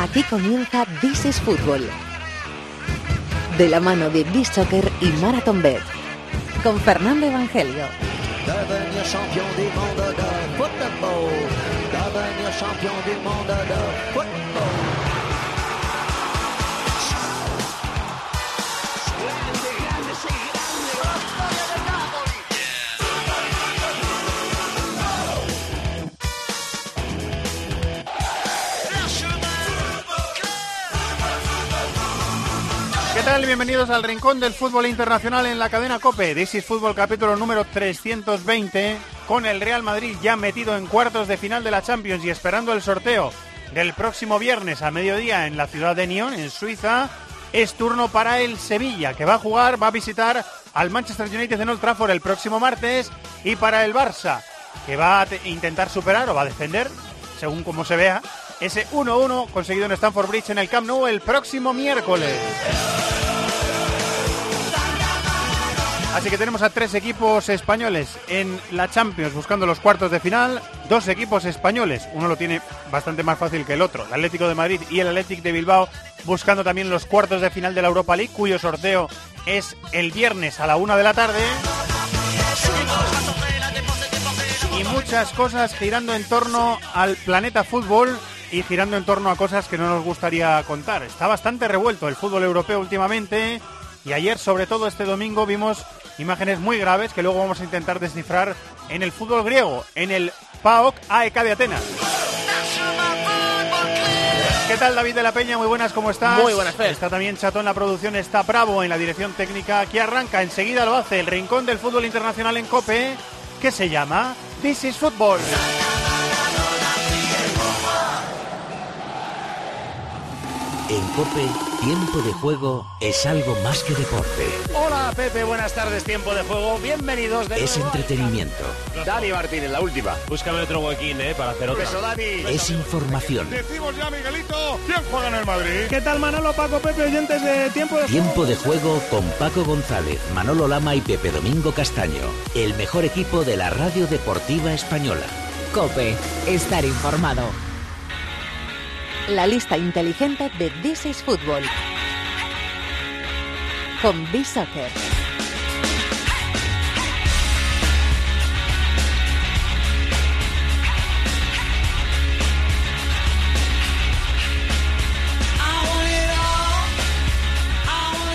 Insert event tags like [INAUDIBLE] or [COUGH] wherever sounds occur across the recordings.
Aquí comienza This is Fútbol. De la mano de This Soccer y Marathon Bet. Con Fernando Evangelio. Tal? Bienvenidos al Rincón del Fútbol Internacional en la cadena COPE. This is Fútbol capítulo número 320 con el Real Madrid ya metido en cuartos de final de la Champions y esperando el sorteo del próximo viernes a mediodía en la ciudad de Nyon, en Suiza. Es turno para el Sevilla, que va a jugar, va a visitar al Manchester United en Old Trafford el próximo martes y para el Barça, que va a te- intentar superar o va a defender, según como se vea, ese 1-1 conseguido en Stamford Bridge en el Camp Nou el próximo miércoles. Así que tenemos a tres equipos españoles en la Champions buscando los cuartos de final. Dos equipos españoles, uno lo tiene bastante más fácil que el otro, el Atlético de Madrid y el Atlético de Bilbao, buscando también los cuartos de final de la Europa League, cuyo sorteo es el viernes a la una de la tarde. Y muchas cosas girando en torno al planeta fútbol y girando en torno a cosas que no nos gustaría contar. Está bastante revuelto el fútbol europeo últimamente y ayer, sobre todo este domingo, vimos imágenes muy graves que luego vamos a intentar descifrar en el fútbol griego, en el PAOK AEK de Atenas. ¿Qué tal David de la Peña? Muy buenas, ¿cómo estás? Muy buenas, Fer. Está también Chato en la producción, está Bravo en la dirección técnica. Aquí arranca, enseguida lo hace el rincón del fútbol internacional en COPE, que se llama This is Football. En Cope, tiempo de juego es algo más que deporte. Hola Pepe, buenas tardes, tiempo de juego, bienvenidos de Es nuevo. entretenimiento, Dani Martínez, la última. Búscame otro huequín, eh, para hacer otra. Eso, Dani. es información. Decimos ya, Miguelito, ¿quién juega en el Madrid? ¿Qué tal Manolo, Paco, Pepe, oyentes de Tiempo de Tiempo de juego con Paco González, Manolo Lama y Pepe Domingo Castaño. El mejor equipo de la radio deportiva española. Cope. Estar informado. La lista inteligente de This is Fútbol. Con This Soccer.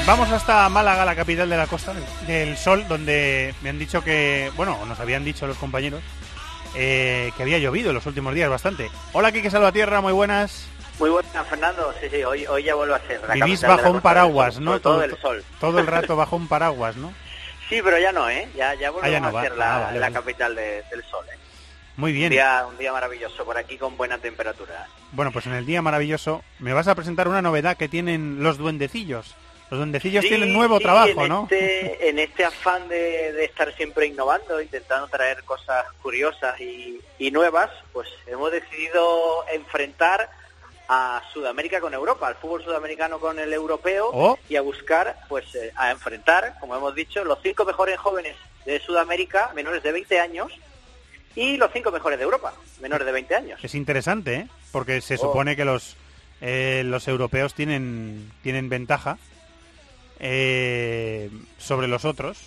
Vamos hasta Málaga, la capital de la Costa del Sol, donde me han dicho que, bueno, nos habían dicho los compañeros, eh, que había llovido en los últimos días bastante. Hola, Quique Salvatierra, muy buenas. Muy buenas, Fernando. Sí, sí, hoy, hoy ya vuelvo a ser. la Vivís bajo un paraguas, ¿no? todo del sol. Todo el rato [LAUGHS] bajo un paraguas, ¿no? Sí, pero ya no, ¿eh? Ya, ya volvemos Ah, ya no a ser la, Ah, vale, la vale. capital de- del sol, ¿eh? Muy Un bien. día, un día maravilloso por aquí con buena temperatura. Bueno, pues en el día maravilloso me vas a presentar una novedad que tienen los duendecillos. Los duendecillos Sí, tienen nuevo sí, trabajo, en ¿no? Este, [LAUGHS] en este afán de, de estar siempre innovando, intentando traer cosas curiosas y, y nuevas, pues hemos decidido enfrentar a Sudamérica con Europa, al fútbol sudamericano con el europeo Oh. y a buscar, pues eh, a enfrentar, como hemos dicho, los cinco mejores jóvenes de Sudamérica, menores de 20 años, y los cinco mejores de Europa, menores de 20 años. Es interesante, ¿eh? Porque se Oh. supone que los eh, los europeos tienen tienen ventaja eh, sobre los otros.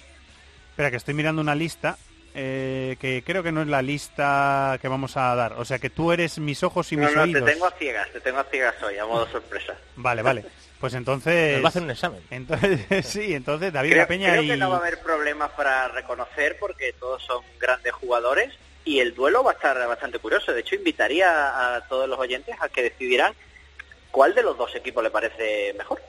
Espera, que estoy mirando una lista eh, que creo que no es la lista que vamos a dar. O sea, que tú eres mis ojos y No, mis no, te oídos. tengo a ciegas, te tengo a ciegas hoy, a modo sorpresa. Vale, vale. Pues entonces... Nos va a hacer un examen. Entonces, [LAUGHS] sí, entonces David Creo, La Peña creo y... que no va a haber problemas para reconocer porque todos son grandes jugadores y el duelo va a estar bastante curioso. De hecho, invitaría a todos los oyentes a que decidieran cuál de los dos equipos le parece mejor.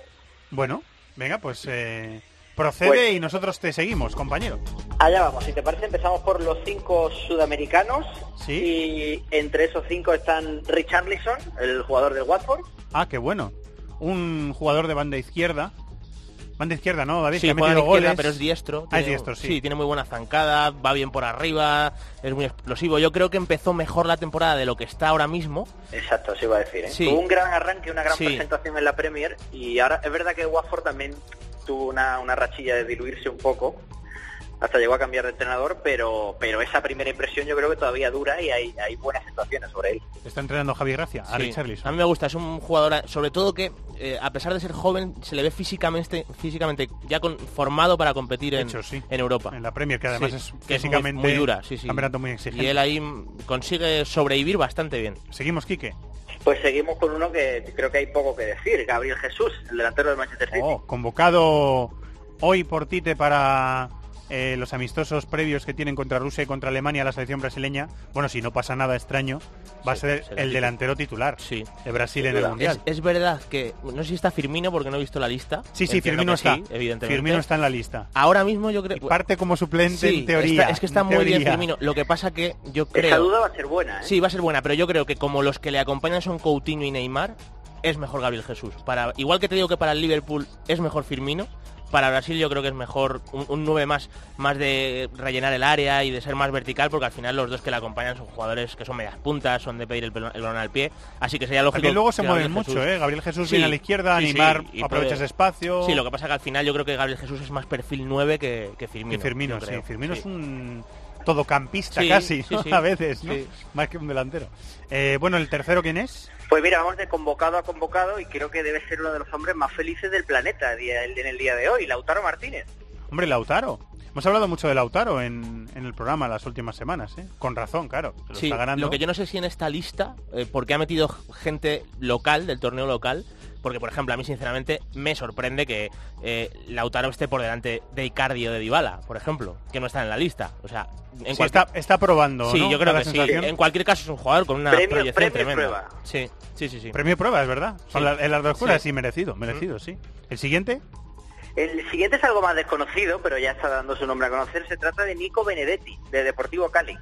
Bueno, venga, pues eh, procede Pues- y nosotros te seguimos, compañero. Allá vamos, si te parece empezamos por los cinco sudamericanos Sí. y entre esos cinco están Richarlison, el jugador del Watford, Ah, qué bueno. Un jugador de banda izquierda. Banda izquierda, ¿no, David? Sí, que ha metido izquierda, goles. pero es diestro. Ah, es diestro, sí. tiene muy buena zancada, va bien por arriba, es muy explosivo. Yo creo que empezó mejor la temporada de lo que está ahora mismo. Exacto, sí iba a decir. ¿eh? Sí. Tuvo un gran arranque, una gran Sí. presentación en la Premier y ahora es verdad que Watford también tuvo una, una rachilla de diluirse un poco, hasta llegó a cambiar de entrenador, pero pero esa primera impresión yo creo que todavía dura y hay, hay buenas situaciones sobre él. Está entrenando Javi Gracia, a Sí. Richarlison. A mí me gusta, es un jugador, sobre todo que eh, a pesar de ser joven, se le ve físicamente, físicamente ya con, formado para competir en, Hecho, sí. en Europa. En la Premier, que además Sí, es que es muy- físicamente muy, dura, sí, sí. campeonato muy exigente. Y él ahí consigue sobrevivir bastante bien. Seguimos, Quique. Pues seguimos con uno que creo que hay poco que decir, Gabriel Jesús, el delantero del Manchester City. Oh, convocado hoy por Tite para eh, los amistosos previos que tienen contra Rusia y contra Alemania la selección brasileña. Bueno, si no pasa nada extraño, va a ser el delantero titular Sí. de Brasil en el. Mundial. Es, es verdad que, no sé si está Firmino porque no he visto la lista. Sí, sí, Firmino está. sí, evidentemente. Firmino está en la lista. Ahora mismo yo creo Y parte como suplente Sí, en teoría. está- es que está muy bien. Firmino. Lo que pasa que yo Esa creo... duda va a ser buena, ¿eh? Sí, va a ser buena, pero yo creo que como los que le acompañan son Coutinho y Neymar, es mejor Gabriel Jesús. Para, igual que te digo que para el Liverpool es mejor Firmino, para Brasil yo creo que es mejor un, un 9 más, más de rellenar el área y de ser más vertical, porque al final los dos que le acompañan son jugadores que son medias puntas, son de pedir el, balón al pie, así que sería lógico... También luego se mueven mucho, Jesús- ¿eh? Gabriel Jesús Sí, viene a la izquierda, sí, sí, Neymar y aprovecha puede- ese espacio. Sí, lo que pasa que al final yo creo que Gabriel Jesús es más perfil 9 que, que Firmino. Que Firmino, sí. Firmino es un todocampista Sí, casi, sí, ¿no? sí. a veces, ¿no? Sí. Más que un delantero. Eh, bueno, ¿el tercero quién es? Pues mira, vamos de convocado a convocado y creo que debe ser uno de los hombres más felices del planeta día- en el día de hoy, Lautaro Martínez. Hombre, Lautaro. Hemos hablado mucho de Lautaro en, en el programa las últimas semanas, ¿eh? Con razón, claro. se Lo Sí, está ganando. lo que yo no sé si en esta lista, eh, porque ha metido gente local, del torneo local, porque por ejemplo a mí sinceramente me sorprende que eh, Lautaro esté por delante de Icardi o de Dybala, por ejemplo, que no está en la lista. O sea, en Sí, cualquier- está, está probando, Sí, ¿no? yo creo que sí. En cualquier caso es un jugador con una Premio- proyección premio tremenda. prueba. Sí, sí, sí, sí. Premio prueba, es verdad. Son Sí. la- en las dos cosas, Sí. sí, merecido, merecido, sí. ¿El siguiente? El siguiente es algo más desconocido, pero ya está dando su nombre a conocer. Se trata de Nico Benedetti, de Deportivo Cali,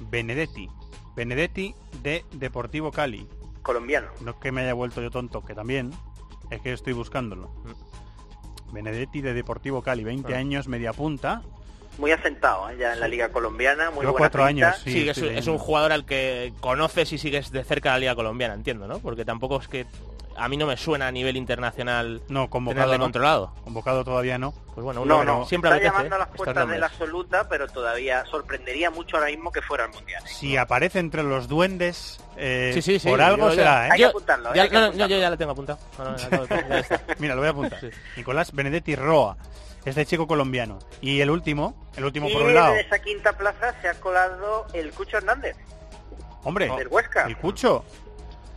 Benedetti. Benedetti de Deportivo Cali. Colombiano. No es que me haya vuelto yo tonto, que también. Es que estoy buscándolo. Benedetti de Deportivo Cali, 20 Ah. años, media punta. Muy asentado ¿eh? ya en la liga colombiana, muy buena cuatro pinta. años, sí. Es, es un jugador al que conoces y sigues de cerca la liga colombiana, entiendo, ¿no? Porque tampoco es que a mí no me suena a nivel internacional No, convocado no. contrado. Convocado todavía no. Pues bueno, uno No, no, siempre está apetece, llamando a las puertas de la absoluta, pero todavía sorprendería mucho ahora mismo que fuera al Mundial. ¿eh? Si aparece entre los duendes, eh, Sí, sí, sí. por algo yo será, ya- ¿eh? Hay que yo- apuntarlo, ¿eh? ya- Hay que no, no, apuntarlo. yo ya lo tengo apuntado. De-. [LAUGHS] Mira, lo voy a apuntar. Sí. Nicolás Benedetti Roa, este chico colombiano. Y el último, el último y por un lado. en esa quinta plaza se ha colado el Cucho Hernández, Hombre, del Huesca. el Cucho.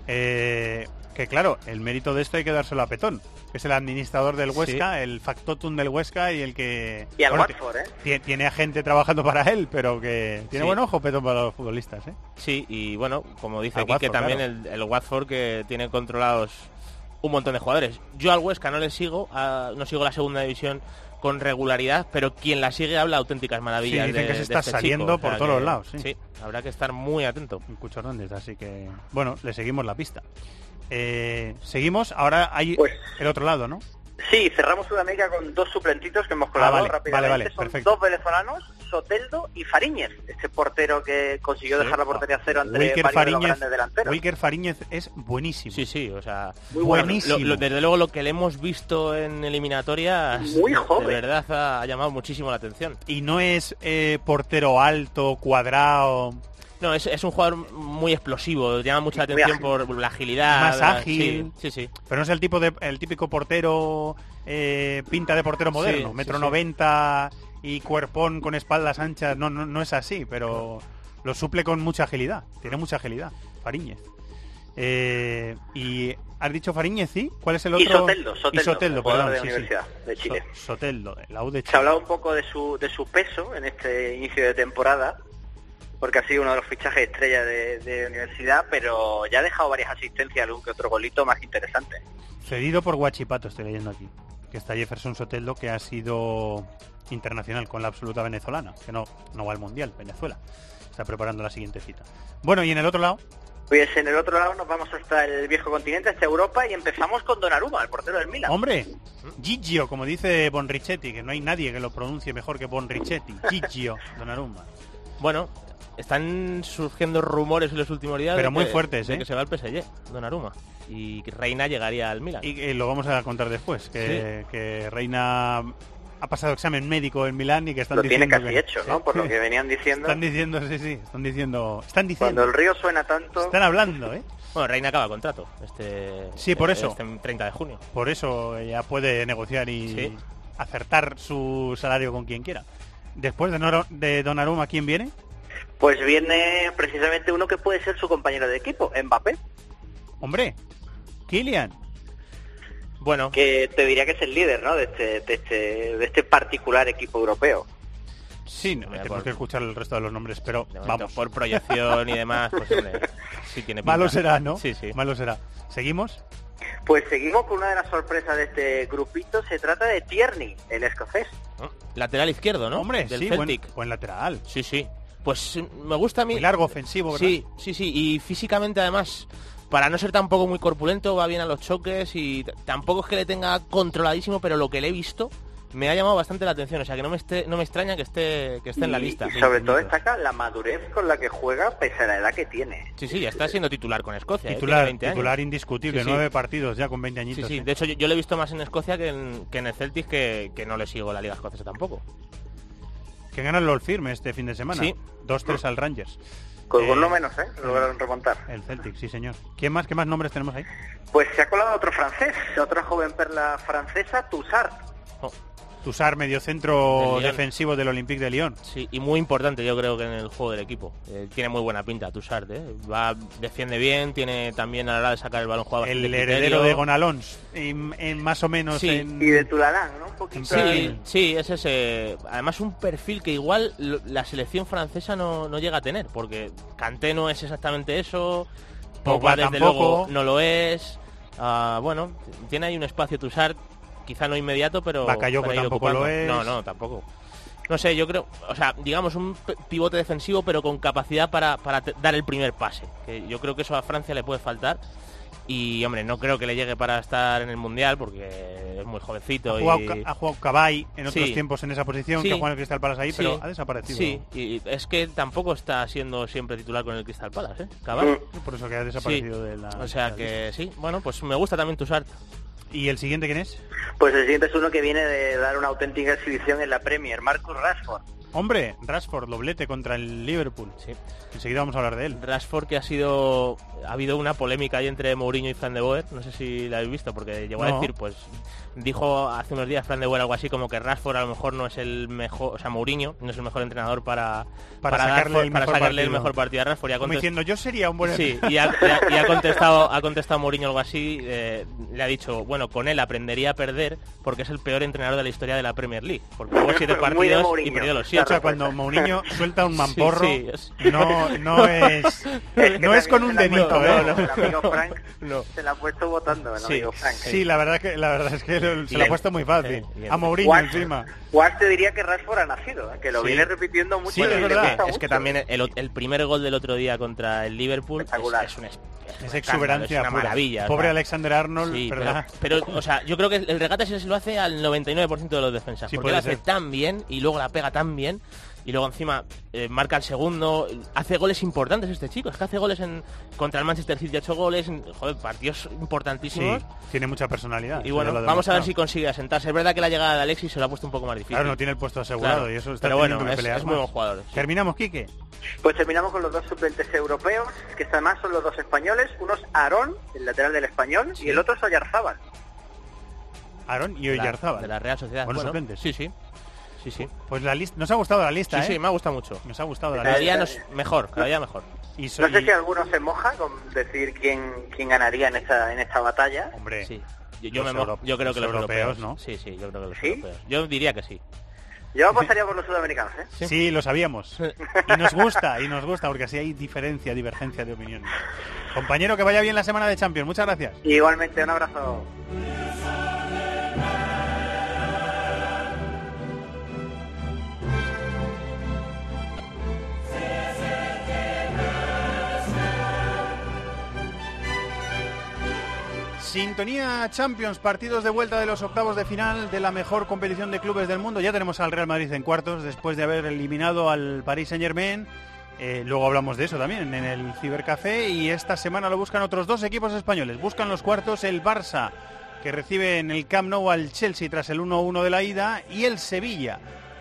Eh, que claro, el mérito de esto hay que dárselo a Petón, que es el administrador del Huesca, el factotum del Huesca y el que... Y al bueno, Watford, ¿eh? ti- Tiene a gente trabajando para él, pero que tiene Sí. buen ojo Petón para los futbolistas, ¿eh? Sí, y bueno, como dice Al aquí, que también claro. el, el Watford que tiene controlados un montón de jugadores. Yo al Huesca no le sigo, a- no sigo la segunda división con regularidad, pero quien la sigue habla auténticas maravillas. Sí, dicen de- que se está este saliendo chico, o por sea todos que- los lados, sí. habrá que estar muy atento. Un Cucho Hernández, así que... Bueno, le seguimos la pista. Eh, seguimos, ahora hay Pues- el otro lado, ¿no? Sí, cerramos Sudamérica con dos suplentitos que hemos colado Ah, vale, rápidamente. vale, vale, Son perfecto. dos venezolanos, Soteldo y Fariñez, este portero que consiguió Sí. dejar la portería cero entre Wilker varios de los Fariñez, grandes delanteros. Wilker Fariñez es buenísimo. Sí, sí, o sea, Muy bueno. buenísimo. lo- lo- desde luego lo que le hemos visto en eliminatorias Muy joven. de verdad ha, ha llamado muchísimo la atención. Y no es eh, portero alto, cuadrado. No, es, es un jugador muy explosivo, llama mucha atención ágil. por la agilidad. Más la- ágil. Sí, sí, sí. Pero no es el tipo de el típico portero eh, pinta de portero moderno, Sí, metro sí, sí. noventa y cuerpón con espaldas anchas. No, no, no es así, pero lo suple con mucha agilidad. Tiene mucha agilidad, Fariñez. Eh, y has dicho Fariñez, ¿sí? ¿Cuál es el otro? Y Soteldo, Soteldo, Y Soteldo, jugador perdón, de la sí. Universidad de Chile. So- Soteldo, la U de Se Chile. ha hablado un poco de su, de su peso en este inicio de temporada, porque ha sido uno de los fichajes estrella de, de universidad, pero ya ha dejado varias asistencias, algún que otro golito más interesante. Cedido por Guachipato, estoy leyendo aquí. Que está Jefferson Soteldo, que ha sido internacional con la absoluta venezolana, que no, no va al Mundial, Venezuela. Está preparando la siguiente cita. Bueno, y en el otro lado, Pues en el otro lado nos vamos hasta el viejo continente, hasta Europa, y empezamos con Donnarumma, el portero del Milan. hombre, Gigio, como dice Bonrichetti, que no hay nadie que lo pronuncie mejor que Bonrichetti. Gigio, Donnarumma. Bueno, están surgiendo rumores en los últimos días Pero de muy que- fuertes, de ¿eh? que se va al PSG, Donnarumma. Y que Reina llegaría al Milan. Y eh, lo vamos a contar después, que, que Reina ha pasado examen médico en Milán y que están Lo tiene casi que- hecho, ¿no? Por lo que venían [LAUGHS] diciendo. Están diciendo, sí, sí, están diciendo, están Cuando diciendo, el río suena tanto, están hablando, ¿eh? Bueno, Reina acaba contrato. Este, Sí, por eso. Este 30 de junio. Por eso ya puede negociar y Sí. acertar su salario con quien quiera. Después de, Noro- de Donnarumma, ¿quién viene? Pues viene precisamente uno que puede ser su compañero de equipo, Mbappé, Hombre, Kylian. Bueno, que te diría que es el líder, ¿no? De este, de este, de este particular equipo europeo. Sí, no, Mira, tenemos por- que escuchar el resto de los nombres, pero vamos. por proyección y demás, pues hombre, [LAUGHS] sí tiene pinta. Malo será, ¿no? Sí, sí. Malo será. ¿Seguimos? Pues seguimos con una de las sorpresas de este grupito, se trata de Tierney, el escocés. Lateral izquierdo, ¿no? Hombre, Del sí, buen, Celtic. buen lateral. Sí, sí. Pues me gusta a mí. Muy largo, ofensivo, ¿verdad? Sí, sí, sí. Y físicamente además, para no ser tampoco muy corpulento, va bien a los choques y tampoco es que le tenga controladísimo, pero lo que le he visto me ha llamado bastante la atención. O sea, que no me, esté, no me extraña que esté, que esté en la lista. Y sobre todo destaca la madurez con la que juega pese a la edad que tiene. Sí, sí, ya está siendo titular con Escocia. ¿eh? Titular, Tiene 20 años. titular indiscutible, Sí, sí. nueve partidos ya con 20 Sí, añitos. sí. ¿eh? De hecho, yo, yo lo he visto más en Escocia que en, que en el Celtic, que, que no le sigo la Liga Escocesa tampoco. Que gana el Lord Firme este fin de semana. Sí. 2-3 al Rangers. Con Eh, uno menos, ¿eh? Lograron remontar. El Celtic, sí señor. ¿Quién más? ¿Qué más nombres tenemos ahí? Pues se ha colado otro francés, otra joven perla francesa, Tussart. Oh, Tusar, mediocentro Lyon. defensivo del Olympique de Lyon. sí, y muy importante yo creo que en el juego del equipo. Eh, tiene muy buena pinta Tussart, ¿eh? Va, defiende bien, tiene también a la hora de sacar el balón jugado El heredero criterio. de Gonalons. En, en más o menos Sí. en... Y de Tulalán, ¿no? Un poquito. Sí, Sí. sí, es ese. Además, un perfil que igual la selección francesa no, no llega a tener, porque Kanté no es exactamente eso, Pogba Pogba desde tampoco. luego no lo es. Ah, bueno, tiene ahí un espacio Tussart, quizá no inmediato, pero. Tampoco lo es. No, no, tampoco. No sé, yo creo, o sea, digamos un pivote defensivo, pero con capacidad para, dar el primer pase. Que yo creo que eso a Francia le puede faltar. Y, hombre, no creo que le llegue para estar en el Mundial, porque es muy jovencito. Ha jugado, y... Ca- ha jugado Cabay en otros Sí. tiempos en esa posición, Sí. que juega en el Crystal Palace ahí, pero ha desaparecido. Sí, y es que tampoco está siendo siempre titular con el Crystal Palace, ¿eh? Cabal. Por eso que ha desaparecido de la... O sea de la que sí, bueno, pues me gusta también Tussart. lista. ¿Y el siguiente quién es? Pues el siguiente es uno que viene de dar una auténtica exhibición en la Premier, Marcus Rashford. Hombre, Rashford, doblete contra el Liverpool. Sí. Enseguida vamos a hablar de él. Rashford que ha sido ha habido una polémica ahí entre Mourinho y Fran de Boer, no sé si la habéis visto porque llegó a decir pues dijo hace unos días Fran de Boer algo así como que Rashford a lo mejor no es el mejor, o sea, Mourinho no es el mejor entrenador para Para dar sacarle el para mejor sacarle el partido. mejor partido a Rashford y ha Como diciendo, yo sería un buen... Sí, y ha, y ha- y ha [LAUGHS] contestado, ha contestado Mourinho algo así, eh, le ha dicho, bueno, con él aprendería a perder porque es el peor entrenador de la historia de la Premier League, porque jugó siete [LAUGHS] partidos y perdió los O siete. sea, cuando Mourinho [LAUGHS] suelta un mamporro, sí, es- no, no es, que no es con un ¿eh? no, no, El amigo Frank No. se la ha puesto votando, el Sí, amigo Frank. Sí, la verdad que la verdad es que [LAUGHS] se lo ha puesto muy fácil. el- A Mourinho encima. Guas te diría que Rashford ha nacido, ¿eh? que lo Sí. viene repitiendo mucho. Sí, es verdad. que también el, el primer gol del otro día contra el Liverpool es, Espectacular. es un es, Es exuberancia es una pura. maravilla. o Pobre sea, Alexander Arnold, Sí, ¿verdad? pero, pero, o sea, yo creo que el regate se lo hace al 99% de los defensas. Sí, porque lo hace ser. tan bien y luego la pega tan bien. Y luego encima eh, marca el segundo. Hace goles importantes este chico. Es que hace goles en contra el Manchester City, ha hecho goles. en- joder, partidos Sí, importantísimos. tiene mucha personalidad. y bueno, vamos a ver si consigue asentarse. Es verdad que la llegada de Alexis se lo ha puesto un poco más difícil. Claro, no tiene el puesto asegurado Claro, y eso está pero bueno, que es, pelear es muy buen jugador. sí. Terminamos, Quique. Pues terminamos con los dos suplentes europeos, que además son los dos españoles. Uno es Aarón, el lateral del español, y el otro es Oyarzábal. Aaron y Oyarzábal. De la Real Sociedad. Buenos Bueno, suplentes. Sí, sí. Sí, sí. Pues la lista, nos ha gustado la lista, Sí, ¿eh? sí, me ha gustado mucho. Nos ha gustado la Cada lista. día nos, mejor, cada día mejor. Y No soy... sé si alguno se moja con decir quién, quién ganaría en esta, en esta batalla. Hombre, Sí. Yo, me creo que los los europeos, europeos, ¿no? Sí, sí, yo creo que los ¿Sí? europeos. Yo diría que sí. Yo apostaría por los sudamericanos, ¿eh? sí. lo sabíamos. Y nos gusta, y nos gusta, porque así hay diferencia, divergencia de opiniones. Compañero, que vaya bien la semana de Champions. Muchas gracias. Igualmente, un abrazo. Sintonía Champions, partidos de vuelta de los octavos de final de la mejor competición de clubes del mundo. Ya tenemos al Real Madrid en cuartos después de haber eliminado al Paris Saint Germain. luego hablamos de eso también en el Cibercafé y esta semana lo buscan otros dos equipos españoles. Buscan los cuartos el Barça que recibe en el Camp Nou al Chelsea tras el 1-1 de la ida y el Sevilla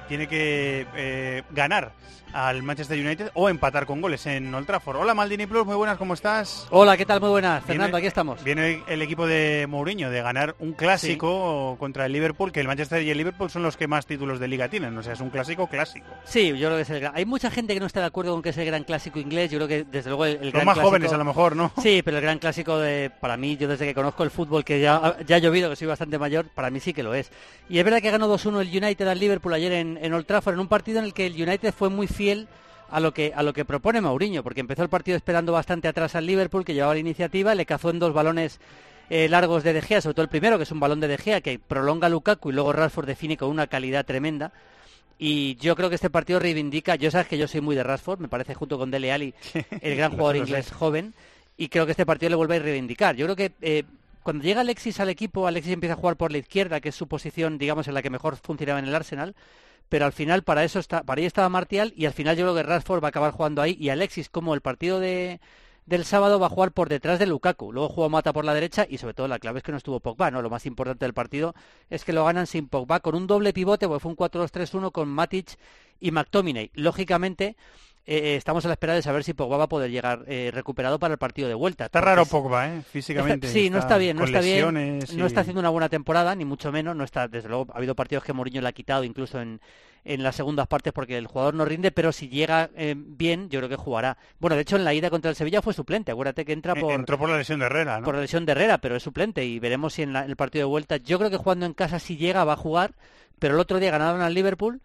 tiene que eh, ganar al Manchester United o empatar con goles en Old Trafford. Hola Maldini Plus, muy buenas, ¿cómo estás? Hola, ¿qué tal? Muy buenas. Viene- Fernando, aquí estamos. Viene el equipo de Mourinho de ganar un clásico contra el Liverpool, que el Manchester y el Liverpool son los que más títulos de liga tienen, o sea, es un clásico clásico. Sí, yo creo que es el gran... Hay mucha gente que no está de acuerdo con que es el gran clásico inglés. Yo creo que, desde luego, el, el Los gran más clásico- jóvenes a lo mejor, ¿no? Sí, pero el gran clásico de, para mí, yo desde que conozco el fútbol, que ya, ya ha llovido, que soy bastante mayor, para mí sí que lo es. Y es verdad que ganó 2-1 el United al Liverpool ayer en, en Old Trafford, en un partido en el que el United fue muy fiel a lo que a lo que propone Mourinho, porque empezó el partido esperando bastante atrás al Liverpool, que llevaba la iniciativa, le cazó en dos balones eh, largos de De Gea, sobre todo el primero, que es un balón de De Gea, que prolonga a Lukaku y luego Rashford define con una calidad tremenda. Y yo creo que este partido reivindica, yo sabes que yo soy muy de Rashford, me parece junto con Dele Alli el gran [LAUGHS] jugador inglés joven, y creo que este partido le vuelve a reivindicar. Yo creo que eh, cuando llega Alexis al equipo, Alexis empieza a jugar por la izquierda, que es su posición, digamos, en la que mejor funcionaba en el Arsenal, pero al final para eso está, para ahí estaba Martial y al final yo creo que Rashford va a acabar jugando ahí y Alexis como el partido de del sábado va a jugar por detrás de Lukaku. Luego jugó Mata por la derecha y sobre todo la clave es que no estuvo Pogba, ¿no? Lo más importante del partido es que lo ganan sin Pogba con un doble pivote, porque fue un 4-2-3-1 con Matic y McTominay. Lógicamente eh, estamos a la espera de saber si Pogba va a poder llegar eh, recuperado para el partido de vuelta. Está raro Pogba, ¿eh? Físicamente. Está- [LAUGHS] sí, no está bien, no está bien. No está haciendo una buena temporada, ni mucho menos. No está, desde luego, ha habido partidos que Mourinho le ha quitado, incluso en, en las segundas partes, porque el jugador no rinde, pero si llega eh, bien, yo creo que jugará. Bueno, de hecho, en la ida contra el Sevilla fue suplente. Acuérdate que entra Eh, por, Entró por la lesión de Herrera, ¿no? por la lesión de Herrera, pero es suplente y veremos si en, la- en el partido de vuelta. Yo creo que jugando en casa, si llega, va a jugar, pero el otro día ganaron al Liverpool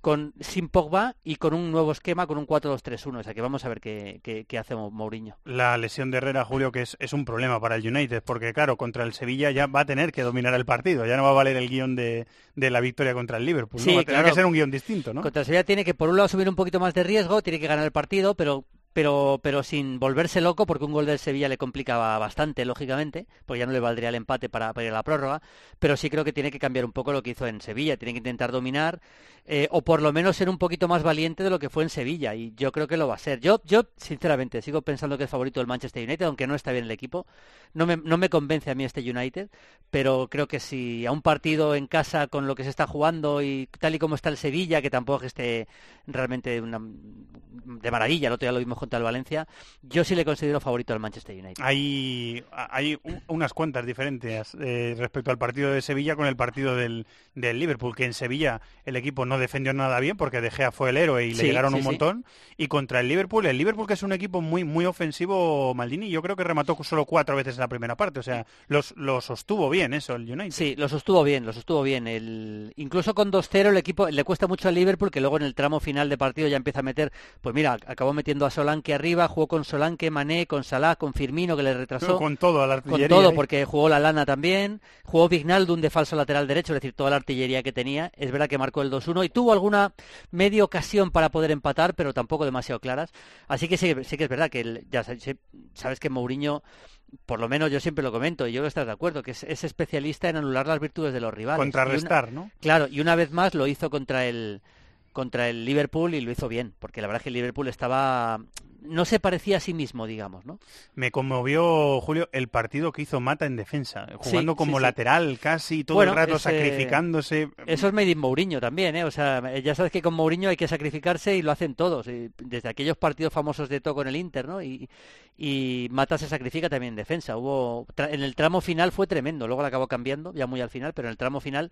con sin Pogba y con un nuevo esquema, con un 4-2-3-1. O sea que vamos a ver qué, qué, qué hace Mou- Mourinho. La lesión de Herrera, Julio, que es, es un problema para el United, porque claro, contra el Sevilla ya va a tener que dominar el partido, ya no va a valer el guion de, de la victoria contra el Liverpool, ¿no? Sí, va a tener claro. que ser un guion distinto, ¿no? Contra el Sevilla tiene que, por un lado, asumir un poquito más de riesgo, tiene que ganar el partido, pero, pero, pero sin volverse loco, porque un gol del Sevilla le complicaba bastante, lógicamente, porque ya no le valdría el empate para, para ir a la prórroga, pero sí creo que tiene que cambiar un poco lo que hizo en Sevilla, tiene que intentar dominar, eh, o por lo menos ser un poquito más valiente de lo que fue en Sevilla, y yo creo que lo va a ser. Yo, yo sinceramente, sigo pensando que es favorito del Manchester United, aunque no está bien el equipo, no me, no me convence a mí este United, pero creo que si a un partido en casa con lo que se está jugando y tal y como está el Sevilla, que tampoco esté realmente una- de maravilla, el otro día lo vimos contra el Valencia, yo sí le considero favorito al Manchester United. Hay, hay unas cuantas diferencias eh, respecto al partido de Sevilla con el partido del, del Liverpool, que en Sevilla el equipo no defendió nada bien porque De Gea fue el héroe y Sí, le llegaron sí, un sí. montón. Y contra el Liverpool, el Liverpool que es un equipo muy muy ofensivo, Maldini, yo creo que remató solo cuatro veces en la primera parte, o sea, los, lo sostuvo bien eso el United. Sí, lo sostuvo bien, lo sostuvo bien. El... Incluso con 2-0 el equipo le cuesta mucho al Liverpool, que luego en el tramo final de partido ya empieza a meter, pues mira, acabó metiendo a Solanke arriba, jugó con Solanke, Mané, con Salah, con Firmino, que le retrasó. Con todo a la con artillería. todo, ahí. porque jugó la lana también, jugó Vignaldum de falso lateral derecho, es decir, toda la artillería que tenía. Es verdad que marcó el 2-1 y tuvo alguna media ocasión para poder empatar, pero tampoco demasiado claras. Así que sí, sí que es verdad que el- ya sabes que Mourinho, por lo menos yo siempre lo comento, y yo estás de acuerdo, que es, es especialista en anular las virtudes de los rivales. Y una- Contrarrestar, ¿no? Claro, y una vez más lo hizo contra el contra el Liverpool y lo hizo bien, porque la verdad es que el Liverpool estaba no se parecía a sí mismo, digamos, ¿no? Me conmovió, Julio, el partido que hizo Mata en defensa, jugando Sí, como sí, sí. lateral casi, todo Bueno, el rato sacrificándose. Eso es made in Mourinho también, ¿eh? O sea, ya sabes que con Mourinho hay que sacrificarse y lo hacen todos. y desde aquellos partidos famosos de Toco en el Inter, ¿no? Y, y Mata se sacrifica también en defensa. Hubo en el tramo final fue tremendo, luego lo acabó cambiando, ya muy al final, pero en el tramo final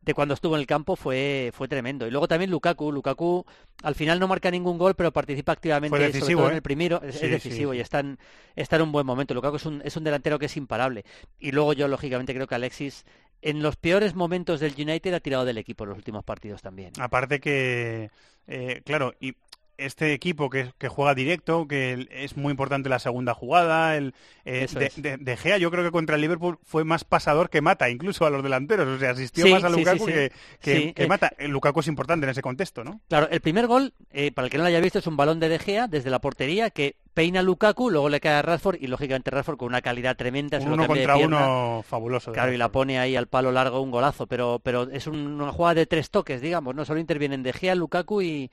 de cuando estuvo en el campo fue fue tremendo. Y luego también Lukaku, Lukaku al final no marca ningún gol, pero participa activamente Fue sobre decisivo, todo en ¿eh? el primero, es, Sí, decisivo sí. y está en, está en un buen momento. Lukaku es un, es un delantero que es imparable. Y luego yo lógicamente creo que Alexis en los peores momentos del United ha tirado del equipo en los últimos partidos también. Aparte que, eh, claro, y este equipo que, que juega directo, que es muy importante la segunda jugada, el eh, de, es. de- De Gea yo creo que contra el Liverpool fue más pasador que mata, incluso a los delanteros, o sea, asistió Sí, más a sí, Lukaku sí. que, que- Sí, que eh. mata. El Lukaku es importante en ese contexto, ¿no? Claro, el primer gol, eh, para el que no lo haya visto, es un balón de De Gea desde la portería que peina Lukaku, luego le cae a Rashford y lógicamente Rashford con una calidad tremenda. uno de contra pierna. uno fabuloso. de Claro, y la pone ahí al palo largo un golazo, pero, pero es un- una jugada de tres toques, digamos, no solo intervienen De Gea, Lukaku y,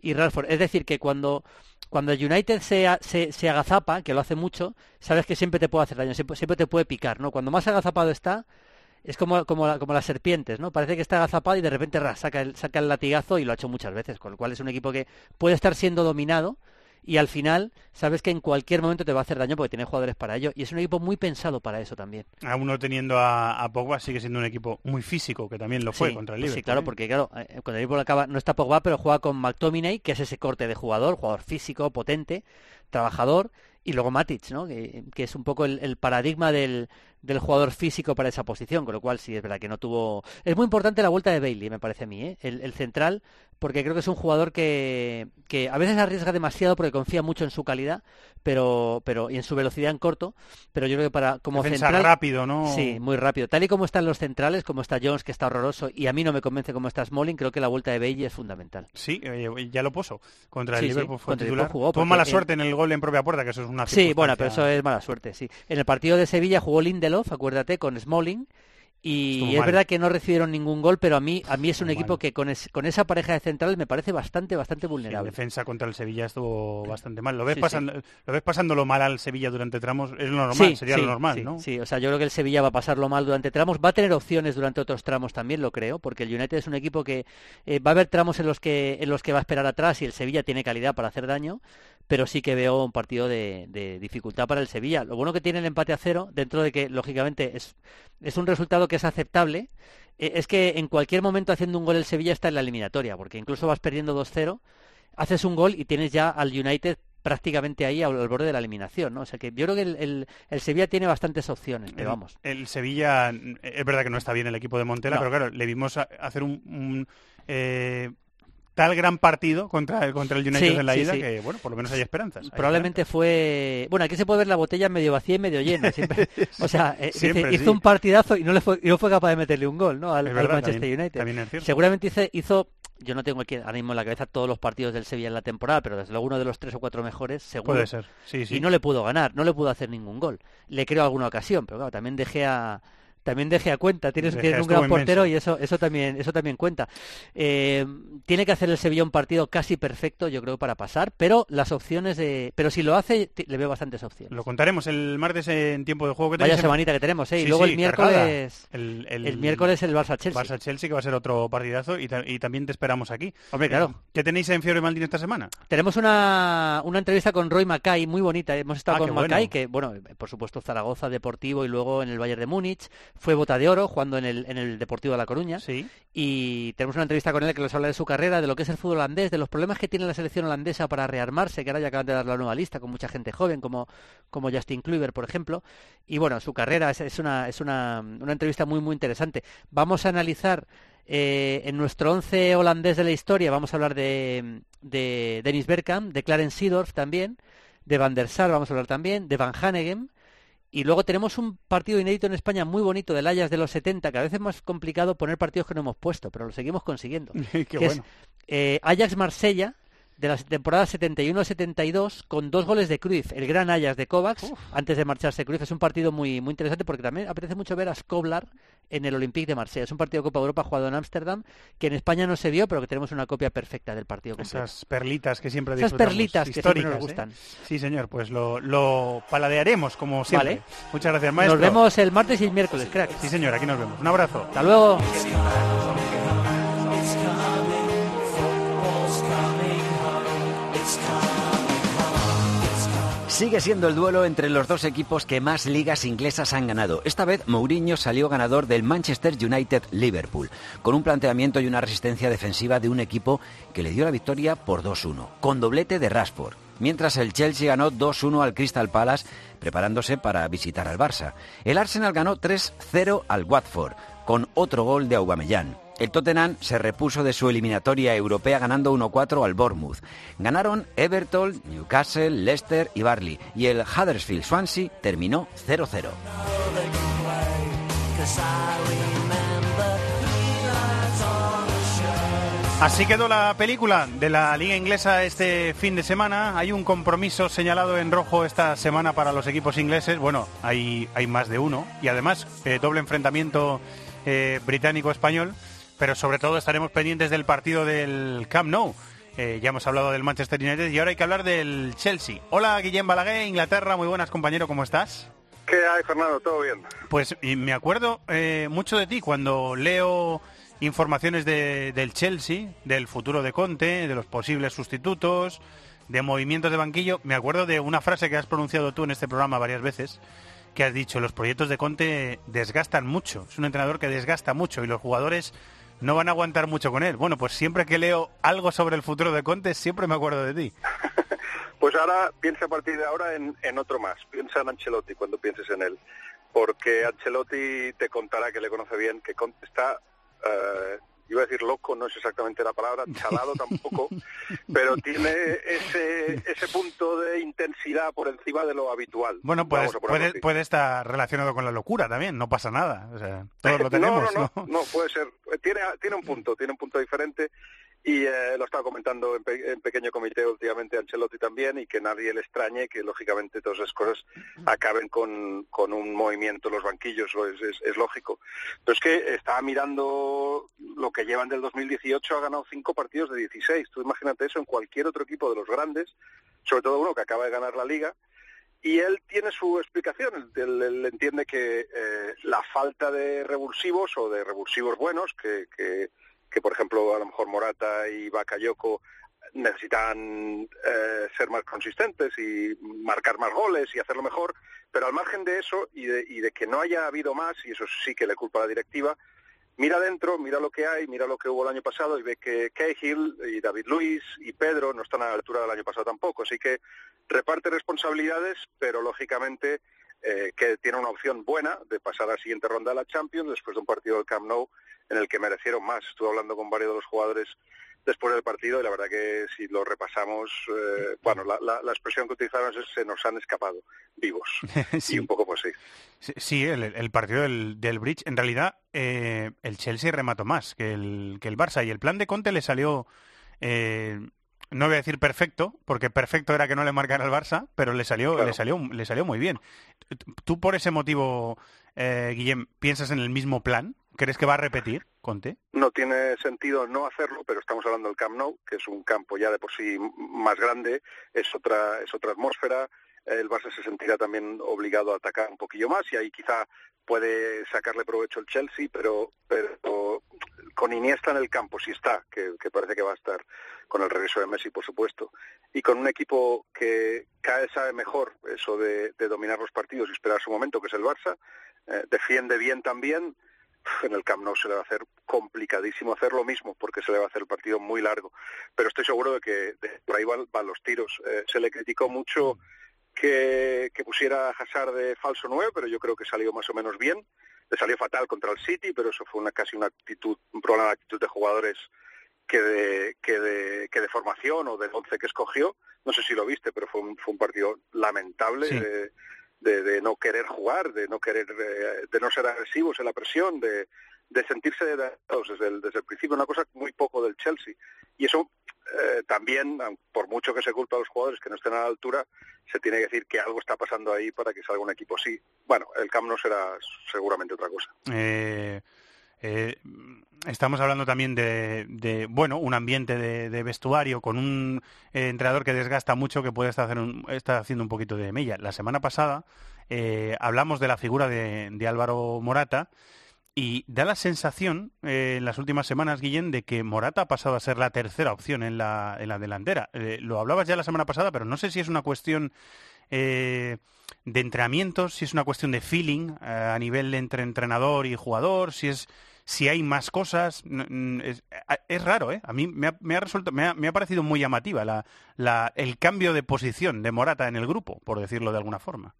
y Rashford. Es decir, que cuando, cuando el United se, se, se agazapa, que lo hace mucho, sabes que siempre te puede hacer daño, siempre, siempre te puede picar, ¿no? Cuando más agazapado está, es como, como, la- como las serpientes, ¿no? Parece que está agazapado y de repente ra, saca, el, saca el latigazo y lo ha hecho muchas veces, con lo cual es un equipo que puede estar siendo dominado y al final sabes que en cualquier momento te va a hacer daño porque tiene jugadores para ello y es un equipo muy pensado para eso también. Aún no teniendo a, a Pogba sigue siendo un equipo muy físico, que también lo fue Sí, contra el pues Liverpool. Sí, claro, ¿eh? porque claro, eh, cuando el Liverpool acaba, no está Pogba, pero juega con McTominay, que es ese corte de jugador, jugador físico, potente, trabajador, y luego Matic, ¿no? Que, que es un poco el, el paradigma del, del jugador físico para esa posición, con lo cual sí es verdad que no tuvo... Es muy importante la vuelta de Bailey, me parece a mí, ¿eh? el, el central, porque creo que es un jugador que, que a veces arriesga demasiado porque confía mucho en su calidad, pero, pero y en su velocidad en corto, pero yo creo que para como Defensa central rápido, ¿no? Sí, muy rápido. Tal y como están los centrales, como está Jones, que está horroroso, y a mí no me convence como está Smalling, creo que la vuelta de Bailey es fundamental. Sí, ya lo puso. Contra el Sí, sí, Liverpool fue contra el titular. Liverpool jugó, Tuvo mala en- suerte en el gol en propia puerta, que eso es una Sí, bueno, pero eso es mala suerte, sí. En el partido de Sevilla jugó Lindelof, acuérdate, con Smalling, y Estuvo es mal. verdad que no recibieron ningún gol, pero a mí, a mí es un Estuvo equipo mal. que con, es- con esa pareja de centrales me parece bastante, bastante vulnerable. defensa contra el Sevilla estuvo bastante mal. Lo ves, Sí, pasando, lo ves pasándolo mal al Sevilla durante tramos, es lo normal, sería lo normal, ¿no? Sí, o sea, yo creo que el Sevilla va a pasarlo mal durante tramos, va a tener opciones durante otros tramos también, lo creo, porque el United es un equipo que eh, va a haber tramos en los que en los que va a esperar atrás y el Sevilla tiene calidad para hacer daño, pero sí que veo un partido de, de dificultad para el Sevilla. Lo bueno que tiene el empate a cero, dentro de que lógicamente es es un resultado que es aceptable, eh, es que en cualquier momento haciendo un gol el Sevilla está en la eliminatoria, porque incluso vas perdiendo 2-0, haces un gol y tienes ya al United prácticamente ahí al, al borde de la eliminación, ¿no? O sea que yo creo que el, el- el Sevilla tiene bastantes opciones, pero vamos. El Sevilla, es verdad que no está bien el equipo de Montela, No. pero claro, le vimos a- hacer un, un, eh, tal gran partido contra el, contra el United Sí, en la sí, ida sí. que, bueno, por lo menos hay esperanzas. hay Probablemente fue... Bueno, aquí se puede ver la botella medio vacía y medio llena. Siempre... [LAUGHS] O sea, eh, dice, hizo un partidazo y no, le fue, y no fue capaz de meterle un gol, ¿no? Al, Es al verdad, Manchester también- United. también. Seguramente hizo, hizo... Yo no tengo aquí ahora mismo en la cabeza todos los partidos del Sevilla en la temporada, pero desde luego uno de los tres o cuatro mejores, seguro. Puede ser, sí, sí. Y no le pudo ganar, no le pudo hacer ningún gol. Le creo alguna ocasión, pero claro, también dejé a... También dejé a cuenta, tienes, De tienes Gea un gran portero inmenso. y eso, eso también, eso también cuenta. Eh, tiene que hacer el Sevilla un partido casi perfecto, yo creo, para pasar, pero las opciones de, pero si lo hace, le veo bastantes opciones. Lo contaremos el martes en tiempo de juego que Vaya tenéis en- semanita que tenemos, ¿eh? y Sí, luego sí, el miércoles, El, el, miércoles el Barça Chelsea. Barça Chelsea que va a ser otro partidazo y, ta- y también te esperamos aquí. Hombre, claro. ¿Qué tenéis en Fiore Maldini esta semana? Tenemos una, una entrevista con Roy Mackay muy bonita. Hemos estado Ah, con bueno. Mackay, que, bueno, por supuesto, Zaragoza Deportivo y luego en el Bayern de Múnich. Fue bota de oro jugando en el, en el Deportivo de La Coruña. Sí. Y tenemos una entrevista con él que nos habla de su carrera, de lo que es el fútbol holandés, de los problemas que tiene la selección holandesa para rearmarse, que ahora ya acaban de dar la nueva lista con mucha gente joven, como, como Justin Kluivert, por ejemplo. Y bueno, su carrera es, es una, es una, una entrevista muy, muy interesante. Vamos a analizar eh, en nuestro once holandés de la historia, vamos a hablar de, de Dennis Bergkamp, de Clarence Seedorf también, de Van der Sar vamos a hablar también, de Van Hanegem. Y luego tenemos un partido inédito en España muy bonito del Ajax de los 70, que a veces es más complicado poner partidos que no hemos puesto, pero lo seguimos consiguiendo. [LAUGHS] Qué que bueno. es eh, Ajax-Marsella de la temporada 71-72 con dos goles de Cruyff, el gran Ajax de Kovacs, antes de marcharse Cruyff. Es un partido muy, muy interesante porque también apetece mucho ver a Skoblar en el Olympique de Marsella. Es un partido de Copa Europa jugado en Ámsterdam, que en España no se vio, pero que tenemos una copia perfecta del partido completo. Esas perlitas que siempre Esas perlitas que siempre nos ¿eh? gustan. Sí, señor, pues lo, lo paladearemos como siempre. Vale. Muchas gracias, maestro. Nos vemos el martes y el miércoles, crack. Sí, señor, aquí nos vemos. Un abrazo. Hasta luego. Sigue siendo el duelo entre los dos equipos que más ligas inglesas han ganado. Esta vez Mourinho salió ganador del Manchester United Liverpool, con un planteamiento y una resistencia defensiva de un equipo que le dio la victoria por 2-1, con doblete de Rashford. Mientras el Chelsea ganó 2-1 al Crystal Palace, preparándose para visitar al Barça. El Arsenal ganó 3-0 al Watford, con otro gol de Aubameyang. El Tottenham se repuso de su eliminatoria europea ganando 1-4 al Bournemouth. Ganaron Everton, Newcastle, Leicester y Barley. Y el Huddersfield Swansea terminó 0-0. Así quedó la película de la Liga Inglesa este fin de semana. Hay un compromiso señalado en rojo esta semana para los equipos ingleses. Bueno, hay, hay más de uno. Y además, eh, doble enfrentamiento eh, británico-español. Pero sobre todo estaremos pendientes del partido del Camp Nou. Eh, ya hemos hablado del Manchester United y ahora hay que hablar del Chelsea. Hola, Guillem Balaguer, Inglaterra. Muy buenas, compañero. ¿Cómo estás? ¿Qué ¿Qué hay, Fernando? ¿Todo bien? Pues y me acuerdo eh, mucho de ti cuando leo informaciones de- del Chelsea, del futuro de Conte, de los posibles sustitutos, de movimientos de banquillo. Me acuerdo de una frase que has pronunciado tú en este programa varias veces, que has dicho, los proyectos de Conte desgastan mucho. Es un entrenador que desgasta mucho y los jugadores no van a aguantar mucho con él. Bueno, pues siempre que leo algo sobre el futuro de Conte, siempre me acuerdo de ti. [LAUGHS] Pues ahora piensa a partir de ahora en, en otro más. Piensa en Ancelotti cuando pienses en él. Porque Ancelotti te contará que le conoce bien, que Conte está, eh, iba a decir loco, no es exactamente la palabra, chalado [LAUGHS] tampoco, pero tiene ese, ese punto de intensidad por encima de lo habitual. Bueno, ponerlo puede, puede estar relacionado con la locura también, no pasa nada. O sea, todos lo tenemos, [LAUGHS] no, no, ¿no? no, no, puede ser. Tiene, tiene un punto, tiene un punto diferente y eh, lo estaba comentando en, pe- en pequeño comité últimamente Ancelotti también y que nadie le extrañe que lógicamente todas esas cosas acaben con, con un movimiento en los banquillos, es lógico. Pero es que estaba mirando lo que llevan del 2018, ha ganado cinco partidos de 16. Tú imagínate eso en cualquier otro equipo de los grandes, sobre todo uno que acaba de ganar la liga, y él tiene su explicación. Él, él entiende que eh, la falta de revulsivos o de revulsivos buenos, que, que, que, por ejemplo a lo mejor Morata y Bakayoko necesitan eh, ser más consistentes y marcar más goles y hacerlo mejor, pero al margen de eso y de, y de que no haya habido más, y eso sí que le culpa a la directiva, mira dentro, mira lo que hay, mira lo que hubo el año pasado y ve que Cahill y David Luis y Pedro no están a la altura del año pasado tampoco. Así que reparte responsabilidades, pero lógicamente eh, que tiene una opción buena de pasar a la siguiente ronda de la Champions después de un partido del Camp Nou en el que merecieron más. Estuve hablando con varios de los jugadores después del partido y la verdad que si lo repasamos, eh, [LAUGHS] bueno, la, la- la expresión que utilizaron es se nos han escapado vivos. [LAUGHS] Y un poco pues sí. Sí, sí, el, el partido del, del Bridge, en realidad eh, el Chelsea remató más que el, que el Barça y el plan de Conte le salió, eh, no voy a decir perfecto, porque perfecto era que no le marcara al Barça, pero le salió, Claro. le salió, le salió muy bien. ¿Tú por ese motivo, eh, Guillem, piensas en el mismo plan? ¿Crees que va a repetir Conte? No tiene sentido no hacerlo, pero estamos hablando del Camp Nou, que es un campo ya de por sí más grande, es otra, es otra atmósfera. El Barça se sentirá también obligado a atacar un poquillo más y ahí quizá puede sacarle provecho el Chelsea, pero, pero con Iniesta en el campo, si está, que, parece que va a estar con el regreso de Messi, por supuesto, y con un equipo que cada vez sabe mejor eso de, de dominar los partidos y esperar su momento, que es el Barça, eh, defiende bien también, en el Camp Nou se le va a hacer complicadísimo hacer lo mismo porque se le va a hacer el partido muy largo. Pero estoy seguro de que de- por ahí van, van los tiros. Eh, se le criticó mucho que, que pusiera a Hazard de falso 9, pero yo creo que salió más o menos bien. Le salió fatal contra el City, pero eso fue una casi una actitud, un problema de actitud de jugadores que de, que de, que de formación o del once que escogió. No sé si lo viste, pero fue un, fue un partido lamentable. Sí. de- de, de no querer jugar, de no querer, eh, de no ser agresivos en la presión, de, de sentirse desde el, desde el principio, una cosa muy poco del Chelsea. Y eso eh, también, por mucho que se culpa a los jugadores que no estén a la altura, se tiene que decir que algo está pasando ahí para que salga un equipo así. Bueno, el Camp no será seguramente otra cosa. Eh, eh, estamos hablando también de, bueno, un ambiente de, vestuario con un entrenador que desgasta mucho, que puede estar, hacer un- estar haciendo un poquito de mella. La semana pasada hablamos de la figura de Álvaro Morata y da la sensación eh, en las últimas semanas, Guillén, de que Morata ha pasado a ser la tercera opción en la, en la delantera. Eh, lo hablabas ya la semana pasada, pero no sé si es una cuestión eh, de entrenamientos, si es una cuestión de feeling a nivel entre entrenador y jugador, si es si hay más cosas. N- Es, raro, ¿eh? A mí me ha, me ha me ha, me ha parecido muy llamativa la, la, el cambio de posición de Morata en el grupo, por decirlo de alguna forma.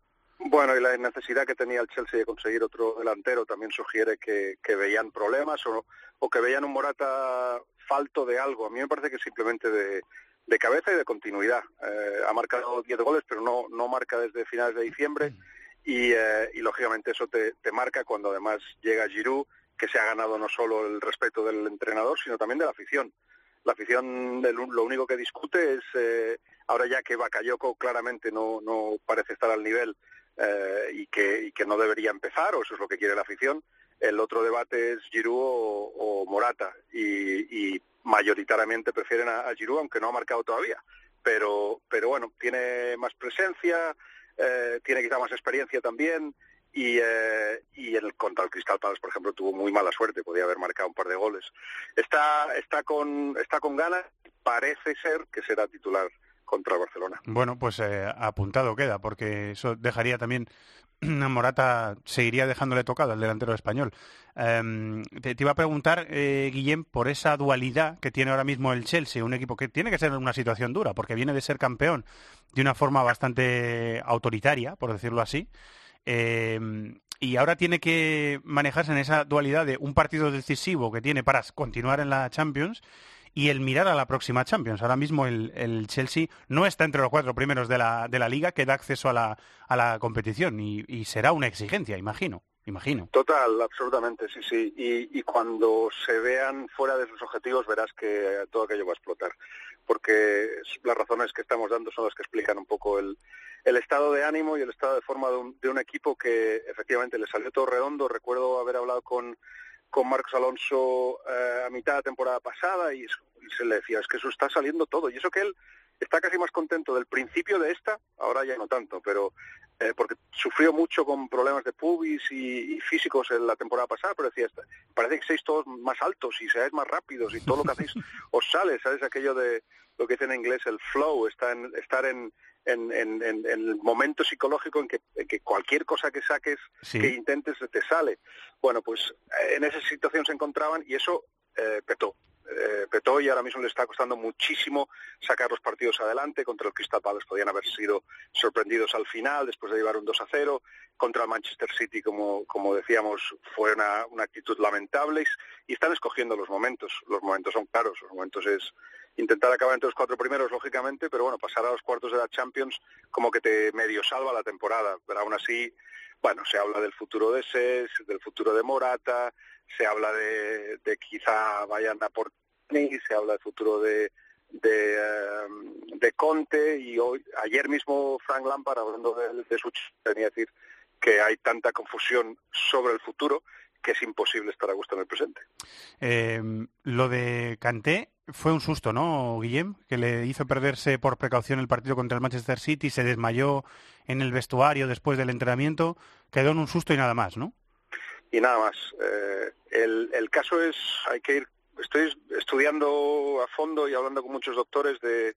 Bueno, y la necesidad que tenía el Chelsea de conseguir otro delantero también sugiere que, veían problemas o, o que veían un Morata falto de algo. A mí me parece que simplemente de, cabeza y de continuidad. Eh, ha marcado 10 goles, pero no, no marca desde finales de diciembre y, eh, lógicamente eso te, marca cuando además llega Giroud, que se ha ganado no solo el respeto del entrenador, sino también de la afición. La afición lo único que discute es, eh, ahora ya que Bakayoko claramente no, no parece estar al nivel eh, y, que, y que no debería empezar, o eso es lo que quiere la afición, el otro debate es Giroud o, Morata, y, mayoritariamente prefieren a, a Giroud, aunque no ha marcado todavía. Pero, pero bueno, tiene más presencia, eh, tiene quizá más experiencia también y, eh, y el, contra el Crystal Palace, por ejemplo, tuvo muy mala suerte, podía haber marcado un par de goles. Está, está, con, está con ganas, parece ser que será titular contra el Barcelona. Bueno, pues eh, apuntado queda, porque eso dejaría también [CLEARS THROAT] a Morata, seguiría dejándole tocado al delantero español. Em, te, iba a preguntar, eh, Guillem, por esa dualidad que tiene ahora mismo el Chelsea, un equipo que tiene que ser una situación dura, porque viene de ser campeón de una forma bastante autoritaria, por decirlo así. Em, y ahora tiene que manejarse en esa dualidad de un partido decisivo que tiene para continuar en la Champions y el mirar a la próxima Champions. Ahora mismo el, Chelsea no está entre los cuatro primeros de la, de la liga que da acceso a la, a la competición y, será una exigencia, imagino. Imagino. Total, absolutamente, sí, sí. Y, y, cuando se vean fuera de sus objetivos verás que todo aquello va a explotar. Porque las razones que estamos dando son las que explican un poco el, el estado de ánimo y el estado de forma de un, de un equipo que efectivamente le salió todo redondo. Recuerdo haber hablado con, con Marcos Alonso eh, a mitad de temporada pasada y, se le decía, es que eso está saliendo todo. Y eso que él está casi más contento del principio de esta, ahora ya no tanto, pero eh, porque sufrió mucho con problemas de pubis y, físicos en la temporada pasada, pero decía, parece que seáis todos más altos y seáis más rápidos y todo lo que hacéis [LAUGHS] os sale, ¿sabes? Aquello de lo que dice en inglés el flow, está en, estar en, en, en, el momento psicológico en que, que cualquier cosa que saques, que intentes, te sale. Bueno, pues eh, en esa situación se encontraban y eso eh, petó. Eh, petó y ahora mismo le está costando muchísimo sacar los partidos adelante. Contra el Crystal Palace podían haber sido sorprendidos al final después de llevar un 2 a 0. Contra el Manchester City, como, como decíamos, fue una, una actitud lamentable y están escogiendo los momentos. Los momentos son claros, los momentos es intentar acabar entre los cuatro primeros, lógicamente, pero bueno, pasar a los cuartos de la Champions como que te medio salva la temporada. Pero aún así, bueno, se habla del futuro de SES, del futuro de Morata, se habla de, de quizá vayan a por se habla del futuro de, de, eh, de, Conte y hoy ayer mismo Frank Lampard hablando de, de su tenía que decir que hay tanta confusión sobre el futuro que es imposible estar a gusto en el presente. Eh, lo de Kanté fue un susto, ¿no, Guillem? Que le hizo perderse por precaución el partido contra el Manchester City, se desmayó en el vestuario después del entrenamiento, quedó en un susto y nada más, ¿no? Y nada más. Eh, el, el caso es, hay que ir, estoy estudiando a fondo y hablando con muchos doctores de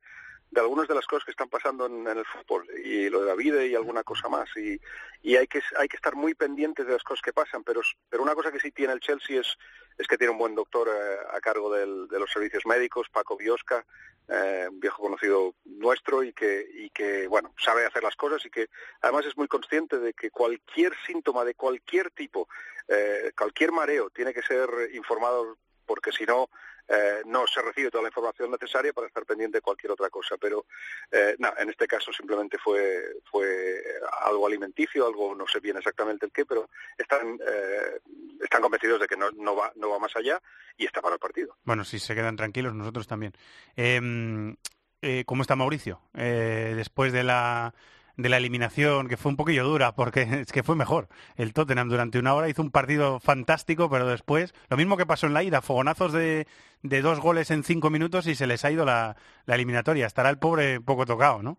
de algunas de las cosas que están pasando en, el fútbol y lo de la vida y alguna cosa más y, y, hay que hay que estar muy pendientes de las cosas que pasan pero pero una cosa que sí tiene el Chelsea es es que tiene un buen doctor eh, a cargo de los servicios médicos Paco Biosca eh, un viejo conocido nuestro y que y que bueno sabe hacer las cosas y que además es muy consciente de que cualquier síntoma de cualquier tipo eh, cualquier mareo tiene que ser informado porque si no, eh, no se recibe toda la información necesaria para estar pendiente de cualquier otra cosa. Pero, eh, no, en este caso simplemente fue, fue algo alimenticio, algo no sé bien exactamente el qué, pero están, eh, están convencidos de que no, no, va, no va más allá y está para el partido. Bueno, si se quedan tranquilos, nosotros también. Em, ¿Cómo está Mauricio? después de la de la eliminación, que fue un poquillo dura, porque [LAUGHS] es que fue mejor. El Tottenham durante una hora hizo un partido fantástico, pero después, lo mismo que pasó en la ida, fogonazos de, de dos goles en cinco minutos y se les ha ido la, la eliminatoria. Estará el pobre poco tocado, ¿no?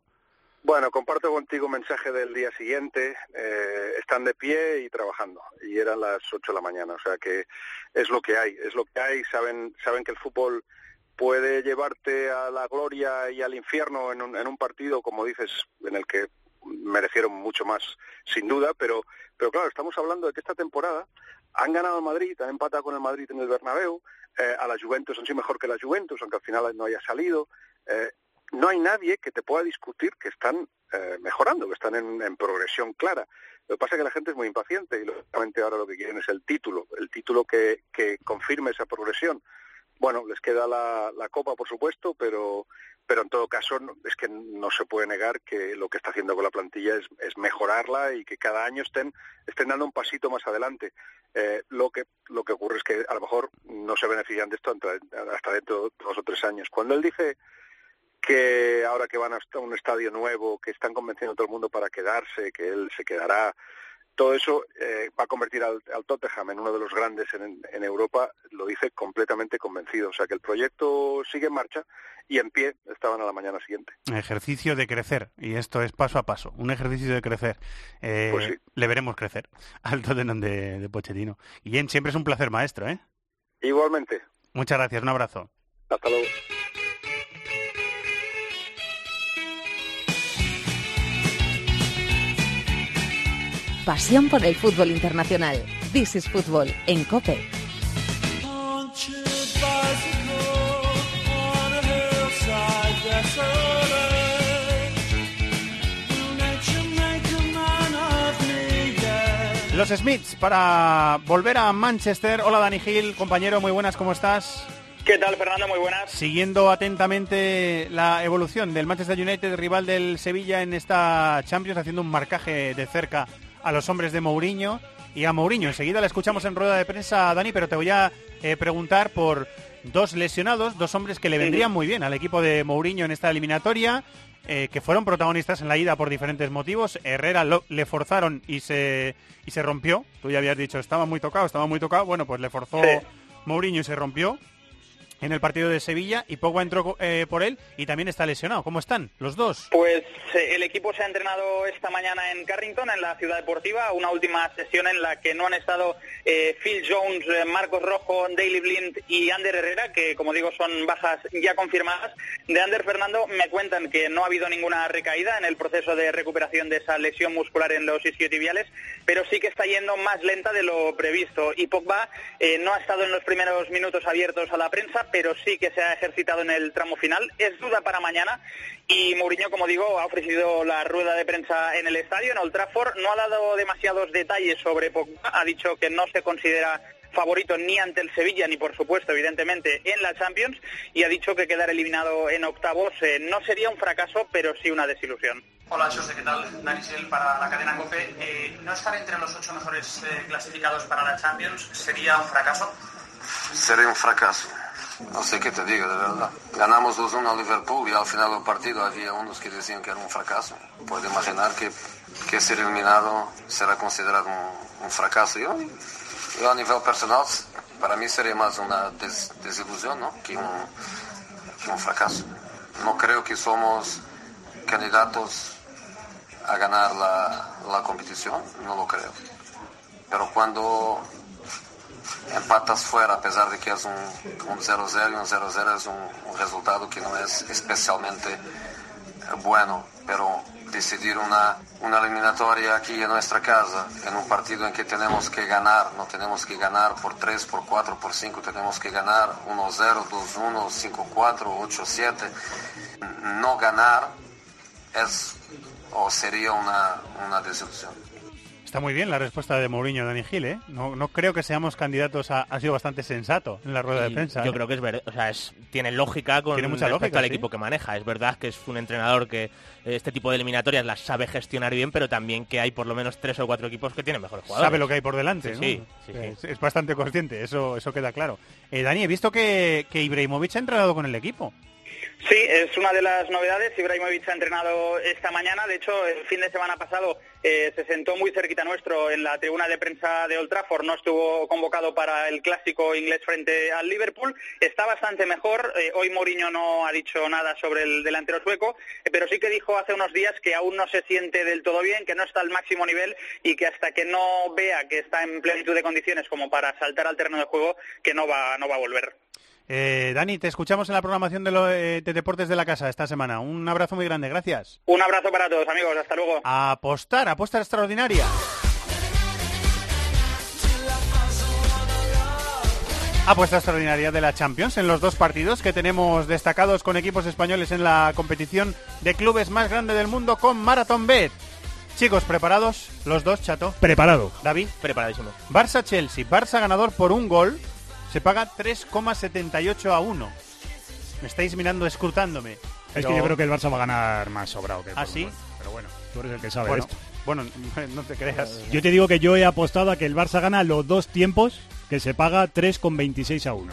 Bueno, comparto contigo un mensaje del día siguiente. Eh, están de pie y trabajando. Y eran las ocho de la mañana. O sea que es lo que hay. Es lo que hay. Saben, saben que el fútbol puede llevarte a la gloria y al infierno en un, en un partido, como dices, en el que merecieron mucho más, sin duda, pero, pero claro, estamos hablando de que esta temporada han ganado el Madrid, han empatado con el Madrid en el Bernabéu, eh, a la Juventus han sido mejor que la Juventus, aunque al final no haya salido. Eh, no hay nadie que te pueda discutir que están eh, mejorando, que están en, progresión clara. Lo que pasa es que la gente es muy impaciente y lógicamente ahora lo que quieren es el título, el título que confirme esa progresión. Bueno, les queda la, Copa, por supuesto, pero, pero en todo caso es que no se puede negar que lo que está haciendo con la plantilla es, es mejorarla y que cada año estén, estén dando un pasito más adelante. Eh, lo, que, lo que ocurre es que a lo mejor no se benefician de esto hasta dentro de dos o tres años. Cuando él dice que ahora que van a un estadio nuevo, que están convenciendo a todo el mundo para quedarse, que él se quedará, todo eso eh, va a convertir al, al, Tottenham en uno de los grandes en, en, Europa, lo dice completamente convencido. O sea que el proyecto sigue en marcha y en pie estaban a la mañana siguiente. Ejercicio de crecer, y esto es paso a paso, un ejercicio de crecer. Eh, pues sí. Le veremos crecer [LAUGHS] al Tottenham de, de Pochettino. Y bien, siempre es un placer, maestro, ¿eh? Igualmente. Muchas gracias, un abrazo. Hasta luego. Pasión por el fútbol internacional. This is Fútbol en COPE. Los Smiths para volver a Manchester. Hola Dani Gil, compañero, muy buenas, ¿cómo estás? ¿Qué tal, Fernando? Muy buenas. Siguiendo atentamente la evolución del Manchester United, rival del Sevilla en esta Champions, haciendo un marcaje de cerca a los hombres de Mourinho y a Mourinho. Enseguida le escuchamos en rueda de prensa, Dani, pero te voy a eh, preguntar por dos lesionados, dos hombres que le vendrían muy bien al equipo de Mourinho en esta eliminatoria, eh, que fueron protagonistas en la ida por diferentes motivos. Herrera lo, le forzaron y se, y se rompió. Tú ya habías dicho, estaba muy tocado, estaba muy tocado. Bueno, pues le forzó Sí. Mourinho y se rompió en el partido de Sevilla y Pogba entró eh, por él y también está lesionado. ¿Cómo están los dos? Pues eh, el equipo se ha entrenado esta mañana en Carrington, en la ciudad deportiva, una última sesión en la que no han estado eh, Phil Jones, Marcos Rojo, Daily Blind y Ander Herrera, que como digo son bajas ya confirmadas. De Ander Fernando me cuentan que no ha habido ninguna recaída en el proceso de recuperación de esa lesión muscular en los isquiotibiales, pero sí que está yendo más lenta de lo previsto. Y Pogba no ha estado en los primeros minutos abiertos a la prensa, pero sí que se ha ejercitado en el tramo final. Es duda para mañana y Mourinho, como digo, ha ofrecido la rueda de prensa en el estadio, en Old Trafford. No ha dado demasiados detalles sobre Pogba. Ha dicho que no se considera favorito ni ante el Sevilla ni por supuesto evidentemente en la Champions y ha dicho que quedar eliminado en octavos eh, no sería un fracaso pero sí una desilusión. Hola José, ¿qué tal? Dani Sel para la cadena COPE. Eh, ¿No estar entre los ocho mejores eh, clasificados para la Champions sería un fracaso? Sería un fracaso. No sé qué te digo, de verdad. Ganamos 2-1 a Liverpool y al final del partido había unos que decían que era un fracaso. Puedo imaginar que, que ser eliminado será considerado un, un fracaso. Yo, yo, a nivel personal, para mí sería más una des, desilusión ¿no? que, un, que un fracaso. No creo que somos candidatos a ganar la, la competición, no lo creo. Pero cuando empatas fuera, a pesar de que es un 0-0 y un 0-0 es un, un, resultado que no es especialmente bueno, pero decidir una, una eliminatoria aquí en nuestra casa, en un partido en que tenemos que ganar, no tenemos que ganar por 3, por 4, por 5, tenemos que ganar 1-0, 2-1, 5-4, 8-7. No ganar es o sería una, una desilusión. Está muy bien la respuesta de Mourinho, Dani Gil, ¿eh? No, no creo que seamos candidatos a... Ha sido bastante sensato en la rueda de prensa. Yo ¿eh? creo que es verdad, o sea, es, tiene lógica con tiene mucha respecto lógica, al sí. equipo que maneja. Es verdad que es un entrenador que este tipo de eliminatorias las sabe gestionar bien, pero también que hay por lo menos tres o cuatro equipos que tienen mejores jugadores. Sabe lo que hay por delante, sí, ¿no? sí, sí, es, sí. es, bastante consciente, eso, eso queda claro. Eh, Dani, he visto que, que Ibrahimovic ha entrenado con el equipo. Sí, es una de las novedades. Ibrahimovic ha entrenado esta mañana. De hecho, el fin de semana pasado eh, se sentó muy cerquita nuestro en la tribuna de prensa de Old Trafford. No estuvo convocado para el clásico inglés frente al Liverpool. Está bastante mejor. Eh, hoy Mourinho no ha dicho nada sobre el delantero sueco, eh, pero sí que dijo hace unos días que aún no se siente del todo bien, que no está al máximo nivel y que hasta que no vea que está en plenitud de condiciones como para saltar al terreno de juego, que no va, no va a volver. Eh, Dani, te escuchamos en la programación de, lo, eh, de, Deportes de la Casa esta semana. Un abrazo muy grande, gracias. Un abrazo para todos, amigos. Hasta luego. A apostar, apuesta extraordinaria. Apuesta extraordinaria de la Champions en los dos partidos que tenemos destacados con equipos españoles en la competición de clubes más grande del mundo con Marathon Bet. Chicos, ¿preparados? Los dos, Chato. Preparado. David. Preparadísimo. Barça-Chelsea. Barça ganador por un gol. Se paga 3,78 a 1. Me estáis mirando escrutándome. Es que yo creo que el Barça va a ganar más sobrado que el ¿Ah, sí? Pero bueno, tú eres el que sabe bueno, esto. Bueno, [LAUGHS] no te creas. Yo te digo que yo he apostado a que el Barça gana los dos tiempos, que se paga 3,26 a 1.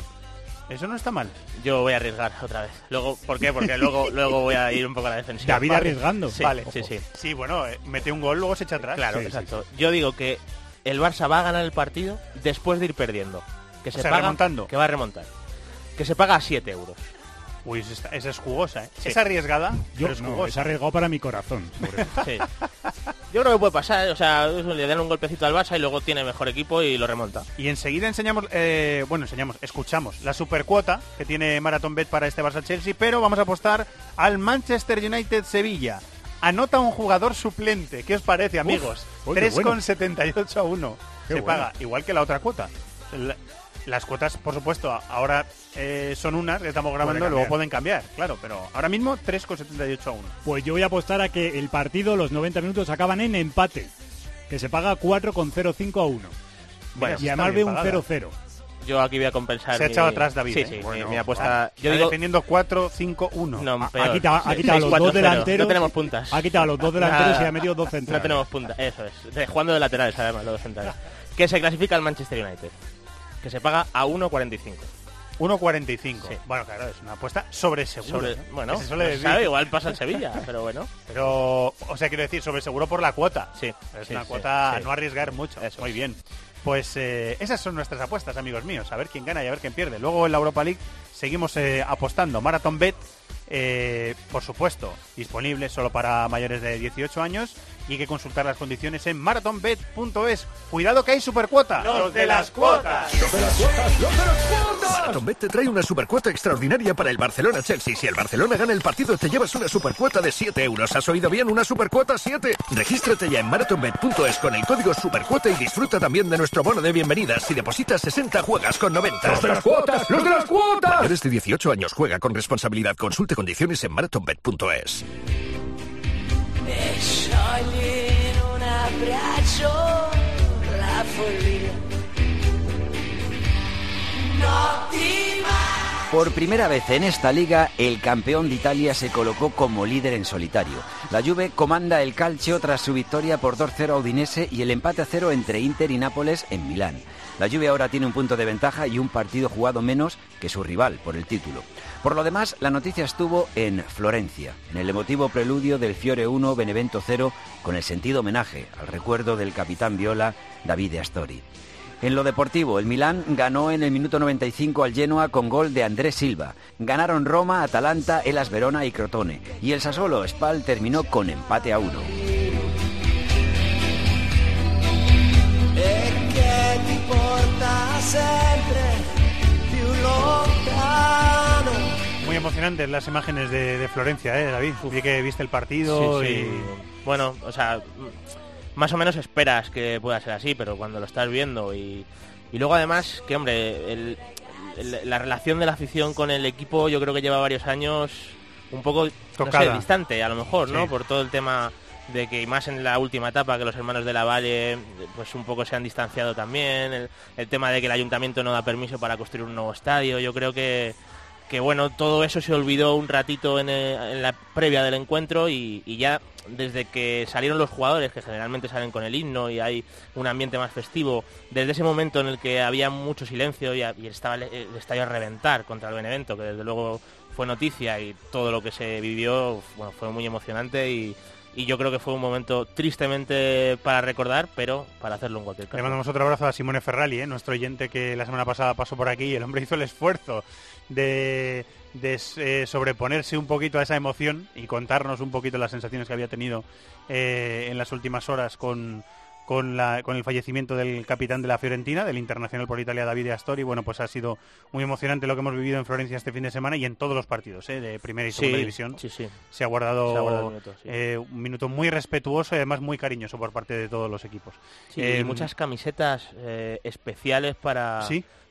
Eso no está mal. Yo voy a arriesgar otra vez. Luego, ¿por qué? Porque luego, [LAUGHS] luego voy a ir un poco a la defensiva. David Vale. arriesgando. Sí, Vale. sí, sí. Sí, bueno, eh, mete un gol, luego se echa atrás. Claro, Sí, sí, exacto. Yo digo que el Barça va a ganar el partido después de ir perdiendo. Que se sea, paga, remontando. Que va a remontar. Que se paga a 7 euros. Uy, esa, es jugosa, ¿eh? Sí. Es arriesgada, Yo pero es no, jugosa. es arriesgado para mi corazón. sobre. Sí. Yo creo que puede pasar, o sea, le dan un golpecito al Barça y luego tiene mejor equipo y lo remonta. Y enseguida enseñamos, eh, bueno, enseñamos, escuchamos la supercuota que tiene Marathon Bet para este Barça Chelsea, pero vamos a apostar al Manchester United Sevilla. Anota un jugador suplente. ¿Qué os parece, amigos? uy, qué bueno. 3,78 a 1. Qué Se bueno. paga, igual que la otra cuota. La- las cuotas, por supuesto, ahora eh, son unas que estamos grabando, luego pueden cambiar, claro, pero ahora mismo 3,78 a 1. Pues yo voy a apostar a que el partido, los 90 minutos, acaban en empate. Que se paga 4,05 a 1. Bueno, y además veo un pagada. 0-0. Yo aquí voy a compensar. Se ha mi- echado atrás David. Sí, ¿eh? sí, mi- Bueno, mi, apuesta. vale. Yo digo. defendiendo 4-5-1. No, peor. ha quitado, ha quitado los 6-4-0. dos delanteros. No tenemos puntas. Ha quitado a los dos delanteros Nada. y ha metido dos No centrales. tenemos puntas, eso es. De- jugando de laterales, además, los dos centrales. que se clasifica al Manchester United. Que se paga a 1.45. 1.45. Sí. Bueno, claro, es una apuesta sobre seguro. Bueno, se no decir. sabe, igual pasa el Sevilla, [LAUGHS] pero bueno. Pero, o sea, quiero decir, sobre seguro por la cuota. Sí, Es sí, una sí, cuota a no arriesgar mucho. Eso Muy bien. Pues eh, esas son nuestras apuestas, amigos míos. A ver quién gana y a ver quién pierde. Luego en la Europa League seguimos eh, apostando. Marathon Bet, eh, por supuesto, disponible solo para mayores de 18 años. Y hay que consultar las condiciones en marathonbet.es. Cuidado que hay supercuota. ¡Los de las cuotas! Marathonbet te trae una supercuota extraordinaria para el Barcelona-Chelsea. Si el Barcelona gana el partido, te llevas una supercuota de 7 euros. ¿Has oído bien? ¡Una supercuota 7! Regístrate ya en marathonbet.es con el código supercuota y disfruta también de nuestro bono de bienvenida. Si depositas 60, juegas con 90. ¡Los de las cuotas! ¡Los de las cuotas! Eres de 18 años, juega con responsabilidad. Consulte condiciones en marathonbet.es. Por primera vez en esta liga, el campeón de Italia se colocó como líder en solitario. La Juve comanda el calcio tras su victoria por 2-0 a Udinese y el empate a cero entre Inter y Nápoles en Milán. La Juve ahora tiene un punto de ventaja y un partido jugado menos que su rival por el título. Por lo demás, la noticia estuvo en Florencia, en el emotivo preludio del Fiore 1 Benevento 0 con el sentido homenaje al recuerdo del capitán Viola Davide Astori. En lo deportivo, el Milán ganó en el minuto 95 al Genoa con gol de Andrés Silva. Ganaron Roma, Atalanta, Elas Verona y Crotone. Y el Sassuolo Spal terminó con empate a uno. Muy emocionantes las imágenes de, de Florencia, ¿eh, David? Vi que viste el partido Sí, sí. y... Bueno, o sea, más o menos esperas que pueda ser así, pero cuando lo estás viendo y, y luego además, que hombre, el- el- la relación de la afición con el equipo yo creo que lleva varios años un poco no sé, Tocada. distante, a lo mejor, ¿no? Por todo el tema de que y más en la última etapa que los hermanos de la Valle pues un poco se han distanciado también, el, el tema de que el ayuntamiento no da permiso para construir un nuevo estadio, yo creo que que bueno, todo eso se olvidó un ratito en, eh, en la previa del encuentro y, y ya desde que salieron los jugadores, que generalmente salen con el himno y hay un ambiente más festivo, desde ese momento en el que había mucho silencio y, y estaba el, el estadio a reventar contra el Benevento, que desde luego fue noticia y todo lo que se vivió bueno, fue muy emocionante y, y yo creo que fue un momento tristemente para recordar, pero para hacerlo en cualquier Le mandamos otro abrazo a Simone Ferrali, ¿eh? nuestro oyente que la semana pasada pasó por aquí y el hombre hizo el esfuerzo de, de, eh, sobreponerse un poquito a esa emoción y contarnos un poquito las sensaciones que había tenido eh, en las últimas horas con, con, la- con el fallecimiento del capitán de la Fiorentina, del internacional por Italia Davide Astori. Bueno, pues ha sido muy emocionante lo que hemos vivido en Florencia este fin de semana y en todos los partidos ¿eh? de primera y segunda Sí, división. sí, sí. Se ha guardado, Se ha guardado minuto, eh, un minuto muy respetuoso y además muy cariñoso por parte de todos los equipos. Sí, Eh, y muchas camisetas especiales para...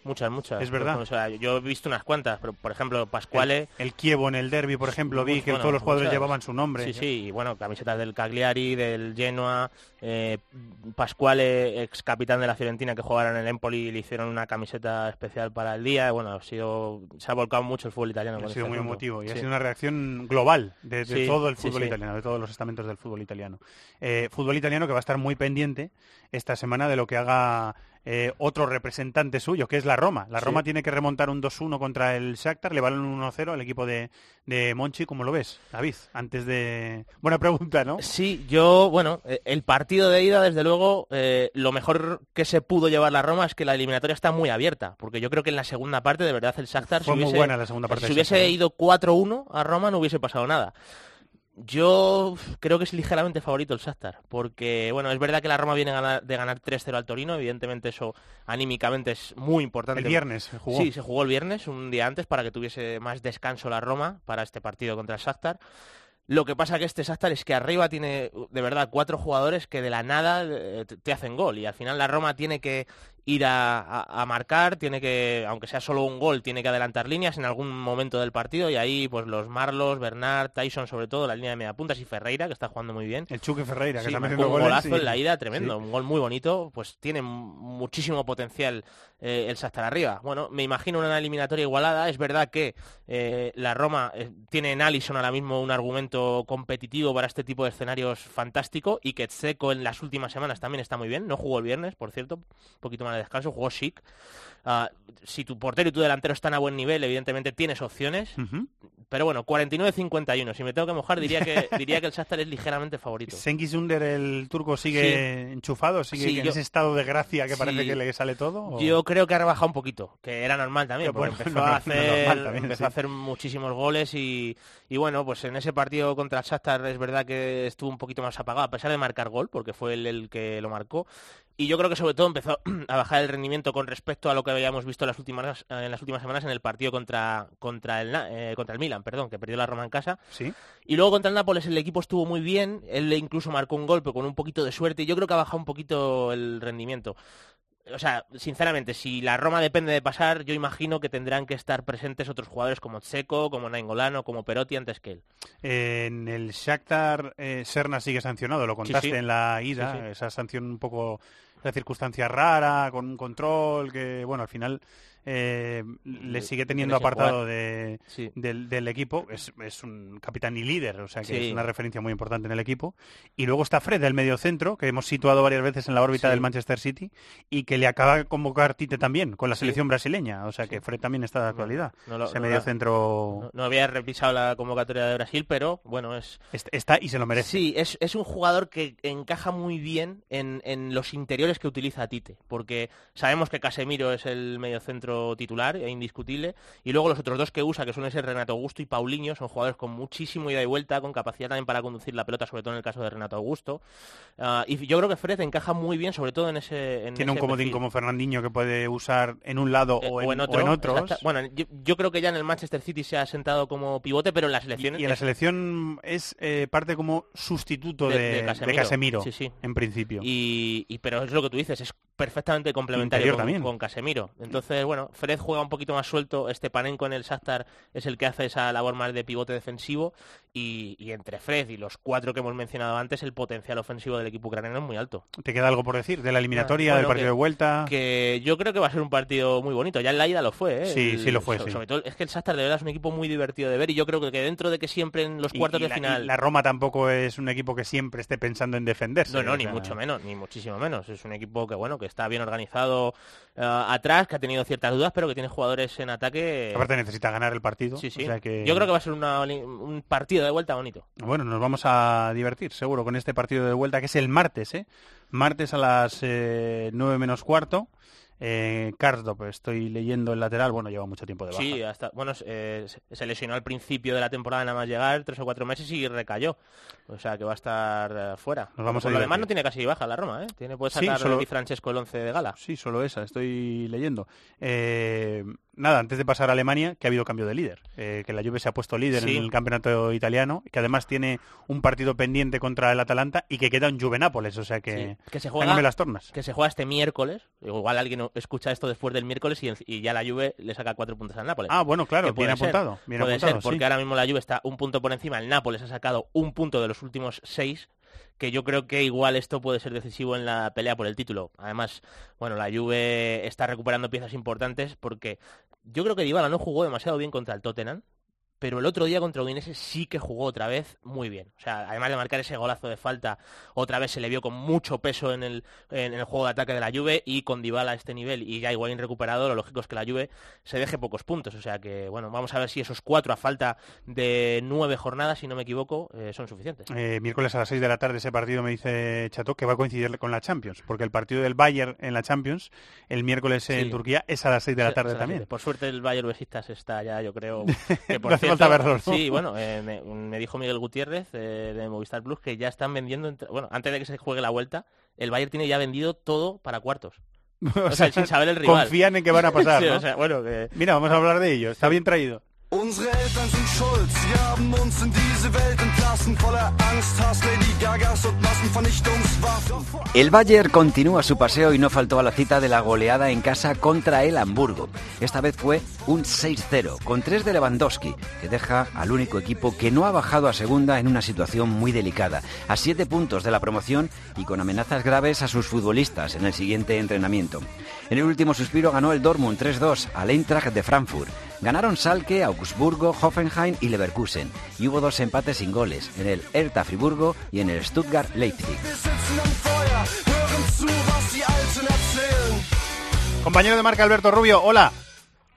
Muchas, muchas. Es verdad. O sea, yo he visto unas cuantas, pero por ejemplo, Pascuale... El, el Kievo en el derby, por ejemplo, vi que Bueno, todos los jugadores muchas. llevaban su nombre. Sí, sí, y bueno, camisetas del Cagliari, del Genoa, eh, Pascuale, ex capitán de la Fiorentina que jugara en el Empoli, le hicieron una camiseta especial para el día. Bueno, ha sido, se ha volcado mucho el fútbol italiano. Ha sido este muy emotivo y ha sido una reacción global de, de Sí, todo el fútbol sí. italiano, de todos los estamentos del fútbol italiano. Eh, fútbol italiano que va a estar muy pendiente esta semana de lo que haga eh, otro representante suyo, que es la Roma. La Sí. Roma tiene que remontar un 2-1 contra el Shakhtar, le vale un 1-0 al equipo de, de Monchi. ¿Cómo lo ves, David? Antes de... Buena pregunta, ¿no? Sí, yo, bueno, eh, el partido de ida, desde luego, eh, lo mejor que se pudo llevar la Roma es que la eliminatoria está muy abierta, porque yo creo que en la segunda parte, de verdad, el Shakhtar... Fue si muy hubiese- buena la segunda parte Si hubiese Shakhtar, ido 4-1 a Roma no hubiese pasado nada. Yo creo que es ligeramente favorito el Shakhtar, porque bueno, es verdad que la Roma viene de ganar 3-0 al Torino, evidentemente eso anímicamente es muy importante. El viernes se jugó. Sí, se jugó el viernes, un día antes, para que tuviese más descanso la Roma para este partido contra el Shakhtar. Lo que pasa que este Shakhtar es que arriba tiene, de verdad, cuatro jugadores que de la nada eh, te hacen gol. Y al final la Roma tiene que ir a, a- a marcar, tiene que, aunque sea solo un gol, tiene que adelantar líneas en algún momento del partido. Y ahí, pues los Marlos, Bernard, Tyson, sobre todo, la línea de mediapuntas y Ferreira, que está jugando muy bien. El Chuque Ferreira, que Sí, marcó metiendo un golazo en la ida tremendo, Sí. un gol muy bonito, pues tiene muchísimo potencial eh, el Shakhtar arriba. Bueno, me imagino una eliminatoria igualada, es verdad que eh, la Roma eh, tiene en Allison ahora mismo un argumento competitivo para este tipo de escenarios fantástico y que Seco en las últimas semanas también está muy bien, no jugó el viernes, por cierto, un poquito más de descanso, jugó chic. Ah, si tu portero y tu delantero están a buen nivel, evidentemente tienes opciones, pero bueno, 49-51, si me tengo que mojar diría que, [LAUGHS] diría que el Shakhtar es ligeramente favorito. Sengiz Under, el turco, sigue enchufado, sigue Sí, en ese estado de gracia que parece Sí. que le sale todo. ¿o? Yo creo que ha rebajado un poquito, que era normal también, Que porque bueno, empezó, [LAUGHS] no, a hacer, también, empezó sí. a hacer muchísimos goles y, y bueno, pues en ese partido contra el Shakhtar es verdad que estuvo un poquito más apagado, a pesar de marcar gol, porque fue él el que lo marcó. Y yo creo que sobre todo empezó [CLEARS THROAT] a bajar el rendimiento con respecto a lo que habíamos visto en las últimas, en las últimas semanas en el partido contra, contra, el, eh, contra el Milan, perdón, que perdió la Roma en casa. Sí. Y luego contra el Nápoles el equipo estuvo muy bien, él incluso marcó un golpe con un poquito de suerte y yo creo que ha bajado un poquito el rendimiento. O sea, sinceramente, si la Roma depende de pasar, yo imagino que tendrán que estar presentes otros jugadores como Tseco, como Naingolano, como Perotti antes que él. En el Shakhtar, eh, Serna sigue sancionado, lo contaste sí. en la ida, sí. esa sanción un poco, esa circunstancia rara, con un control que, bueno, al final eh, le sigue teniendo apartado jugar. de, Sí. del, del equipo, es, es un capitán y líder, o sea que Sí. es una referencia muy importante en el equipo. Y luego está Fred, el mediocentro, que hemos situado varias veces en la órbita Sí. del Manchester City, y que le acaba de convocar Tite también, con la selección brasileña, o sea que Fred también está de actualidad. no Ese no mediocentro No, había revisado la convocatoria de Brasil, pero bueno, es... est- está y se lo merece. Sí, es, es un jugador que encaja muy bien en, en los interiores que utiliza Tite, porque sabemos que Casemiro es el mediocentro titular e indiscutible, y luego los otros dos que usa, que suelen ser Renato Augusto y Paulinho, son jugadores con muchísimo ida y vuelta, con capacidad también para conducir la pelota, sobre todo en el caso de Renato Augusto. Ah, y yo creo que Fred encaja muy bien, sobre todo en ese en Tiene un comodín perfil. como Fernandinho que puede usar en un lado Eh, o, en, o otro. en otros. Bueno, yo, yo creo que ya en el Manchester City se ha sentado como pivote, pero en la selección Y en la es- selección es eh, parte como sustituto de, De- de de Casemiro. Casemiro, Sí, sí. en principio. Y, y- pero es lo que tú dices, es perfectamente complementario con, también. con Casemiro. Entonces, bueno, Fred juega un poquito más suelto, este Panenko en el Shakhtar es el que hace esa labor más de pivote defensivo y, y entre Fred y los cuatro que hemos mencionado antes, el potencial ofensivo del equipo ucraniano es muy alto. ¿Te queda algo por decir de la eliminatoria, Bueno, del partido que- de vuelta? Que yo creo que va a ser un partido muy bonito. Ya en la ida lo fue, ¿eh? Sí, El- sí lo fue, sí. Sobre todo es que el Shakhtar de verdad es un equipo muy divertido de ver y yo creo que dentro de que siempre en los cuartos y de la- final... la Roma tampoco es un equipo que siempre esté pensando en defenderse. No, no, ni sea, mucho menos, ni muchísimo menos. Es un equipo que bueno, que está bien organizado eh, atrás, que ha tenido ciertas dudas, pero que tiene jugadores en ataque. Aparte necesita ganar el partido. Sí, sí. o sea que- Yo creo que va a ser una- un partido de vuelta bonito. Bueno, nos vamos a divertir seguro con este partido de vuelta que es el martes, ¿eh? Martes a las eh, 9 menos cuarto. Eh, Karsdorp, estoy leyendo el lateral, bueno, lleva mucho tiempo de baja. Sí, hasta, bueno, eh, se- lesionó al principio de la temporada nada más llegar, tres o cuatro meses y recayó. O sea que va a estar eh, fuera. Nos vamos Por a lo demás no tiene casi baja la Roma, ¿eh? Tiene, puede Sí, sacar solo- Di Francesco el 11 de gala. Sí, solo esa, estoy leyendo. Eh, nada, antes de pasar a Alemania, que ha habido cambio de líder. Eh, que la Juve se ha puesto líder Sí. en el campeonato italiano, que además tiene un partido pendiente contra el Atalanta y que queda un Juve Nápoles, o sea que, Sí, que se juega las tornas. que se juega este miércoles igual alguien escucha esto después del miércoles y, y ya la Juve le saca cuatro puntos al Nápoles Ah, bueno, claro, bien ser, apuntado, bien puede apuntado, ser porque sí. ahora mismo la Juve está un punto por encima el Nápoles ha sacado un punto de los últimos seis que yo creo que igual esto puede ser decisivo en la pelea por el título. Además, bueno, la Juve está recuperando piezas importantes porque yo creo que Dybala no jugó demasiado bien contra el Tottenham pero el otro día contra Udinese sí que jugó otra vez muy bien. O sea, además de marcar ese golazo de falta, otra vez se le vio con mucho peso en el, en el juego de ataque de la Juve y con Dybala a este nivel y ya igual recuperado, lo lógico es que la Juve se deje pocos puntos. O sea que, bueno, vamos a ver si esos cuatro a falta de nueve jornadas, si no me equivoco, eh, son suficientes. Eh, miércoles a las seis de la tarde ese partido me dice Chato que va a coincidir con la Champions, porque el partido del Bayern en la Champions el miércoles en Sí. Turquía es a las seis de la tarde también. Por suerte el Bayern Besistas está ya, yo creo. [LAUGHS] Que por Sí, bueno, eh, me, me dijo Miguel Gutiérrez eh, de Movistar Plus que ya están vendiendo, entre- bueno, antes de que se juegue la vuelta, el Bayern tiene ya vendido todo para cuartos. [LAUGHS] O, sea, sin saber el rival. Confían en que van a [LAUGHS] pasar, Sí, ¿no? o sea, bueno, que... Mira, vamos a hablar de ello. Está bien traído. El Bayern continúa su paseo y no faltó a la cita de la goleada en casa contra el Hamburgo. Esta vez fue un 6-0, con tres de Lewandowski, que deja al único equipo que no ha bajado a segunda en una situación muy delicada, a siete puntos de la promoción y con amenazas graves a sus futbolistas en el siguiente entrenamiento. En el último suspiro ganó el Dortmund 3-2 al Eintracht de Frankfurt. Ganaron Salke, Augsburgo, Hoffenheim y Leverkusen. Y hubo dos empates sin goles, en el Hertha Friburgo y en el Stuttgart Leipzig. Compañero de marca Alberto Rubio, hola.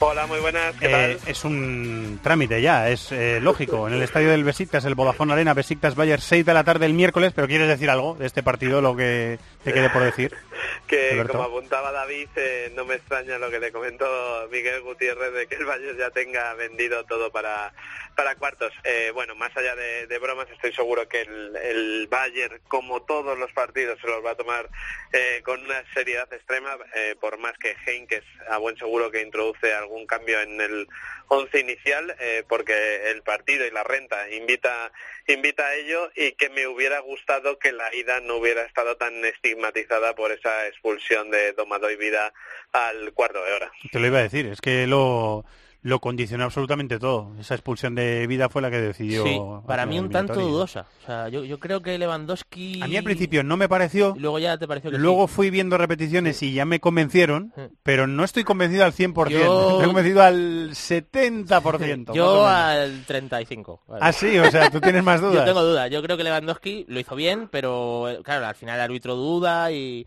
Hola, muy buenas, ¿qué Eh, es un trámite ya, es eh, lógico. En el estadio del Besiktas, el Vodafone Arena, Besiktas Bayern, 6 de la tarde el miércoles, pero ¿quieres decir algo de este partido, lo que te quede por decir? [LAUGHS] Que Alberto. como apuntaba David, eh, no me extraña lo que le comentó Miguel Gutiérrez de que el Bayern ya tenga vendido todo para, para cuartos. Eh, bueno, más allá de, de bromas, estoy seguro que el, el Bayern, como todos los partidos, se los va a tomar eh, con una seriedad extrema, por más que Heinkes a buen seguro que introduce algún cambio en el once inicial, eh, porque el partido y la renta invita invita a ello y que me hubiera gustado que la ida no hubiera estado tan estigmatizada por esa expulsión de Domado y Vida al cuarto de hora. Te lo iba a decir, es que lo, lo condicionó absolutamente todo. Esa expulsión de vida fue la que decidió. Sí, para mí un tanto dudosa. O sea, yo, yo creo que Lewandowski... A mí al principio no me pareció. Y luego ya te pareció que sí. Luego fui viendo repeticiones y ya me convencieron, pero no estoy convencido al 100%. Yo- [LAUGHS] Estoy convencido al 70%. [LAUGHS] más o Yo al 35. vale. Ah, sí, o sea, tú tienes más [LAUGHS] dudas. Yo tengo dudas. Yo creo que Lewandowski lo hizo bien, pero eh, claro, al final el árbitro duda y,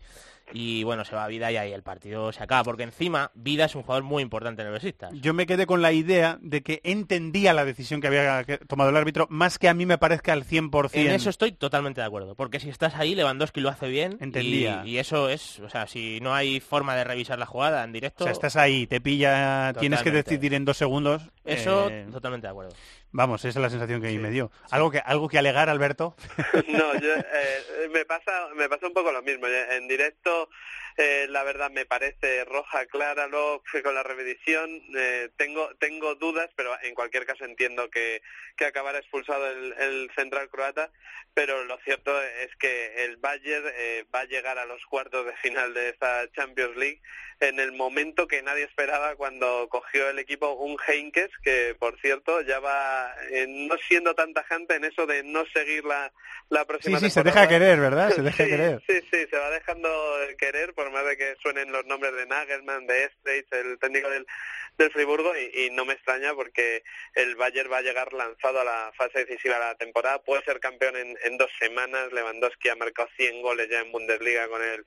y bueno, se va a Vida y ahí el partido se acaba. Porque encima, Vida es un jugador muy importante en el Besiktas. Yo me quedé con la idea de que entendía la decisión que había tomado el árbitro, más que a mí me parezca al 100%. En eso estoy totalmente de acuerdo, porque si estás ahí, Lewandowski lo hace bien. Entendía. Y, eso es, o sea, si no hay forma de revisar la jugada en directo. O sea, estás ahí, te pilla, tienes que decidir en dos segundos. Eso, eh, totalmente de acuerdo. Vamos, esa es la sensación que me dio. ¿Algo que, algo que alegar, Alberto? [LAUGHS] No, yo, eh, me pasa me pasa un poco lo mismo. En directo, eh, la verdad, me parece roja clara. Luego fui con la repetición. eh, tengo tengo dudas, pero en cualquier caso entiendo que, que acabará expulsado el, el central croata. Pero lo cierto es que el Bayern eh, va a llegar a los cuartos de final de esta Champions League en el momento que nadie esperaba cuando cogió el equipo un Heinkes, que por cierto ya va eh, no siendo tan tajante en eso de no seguir la, la Sí, próxima sí, se temporada. deja querer, ¿verdad? Se [LAUGHS] deja Sí, querer. Sí, sí, se va dejando querer, por más de que suenen los nombres de Nagelman, de Estreich, el técnico del, del Friburgo, y, y no me extraña porque el Bayern va a llegar lanzado a la fase decisiva de la temporada. Puede ser campeón en, en dos semanas. Lewandowski ha marcado 100 goles ya en Bundesliga con el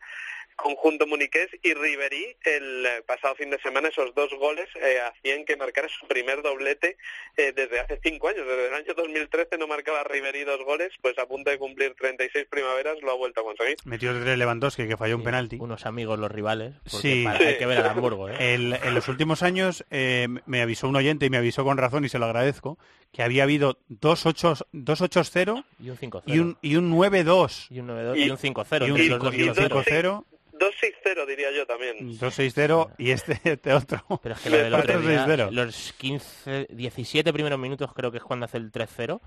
conjunto muniqués y Ribery el eh, pasado fin de semana esos dos goles eh, hacían que marcara su primer doblete eh, desde hace cinco años desde el año 2013 no marcaba Ribery dos goles pues a punto de cumplir 36 primaveras lo ha vuelto a conseguir Metió tres Lewandowski, que falló un penalti. Unos amigos, los rivales. porque Sí. para- hay que ver al Hamburgo, ¿eh? El- en los últimos años eh, me avisó un oyente y me avisó con razón y se lo agradezco que había habido dos 8 dos 8-0 Y un 5-0. y un, y un 9-2 Y un 9-2 y un 5-0. y un entre cinco- los dos y un y los dos. 5-0 2-6-0 diría yo también 2-6-0 y este, este otro Pero es que lo del [LAUGHS] otro día, 4-6-0. los 15, 17 primeros minutos creo que es cuando hace el 3-0,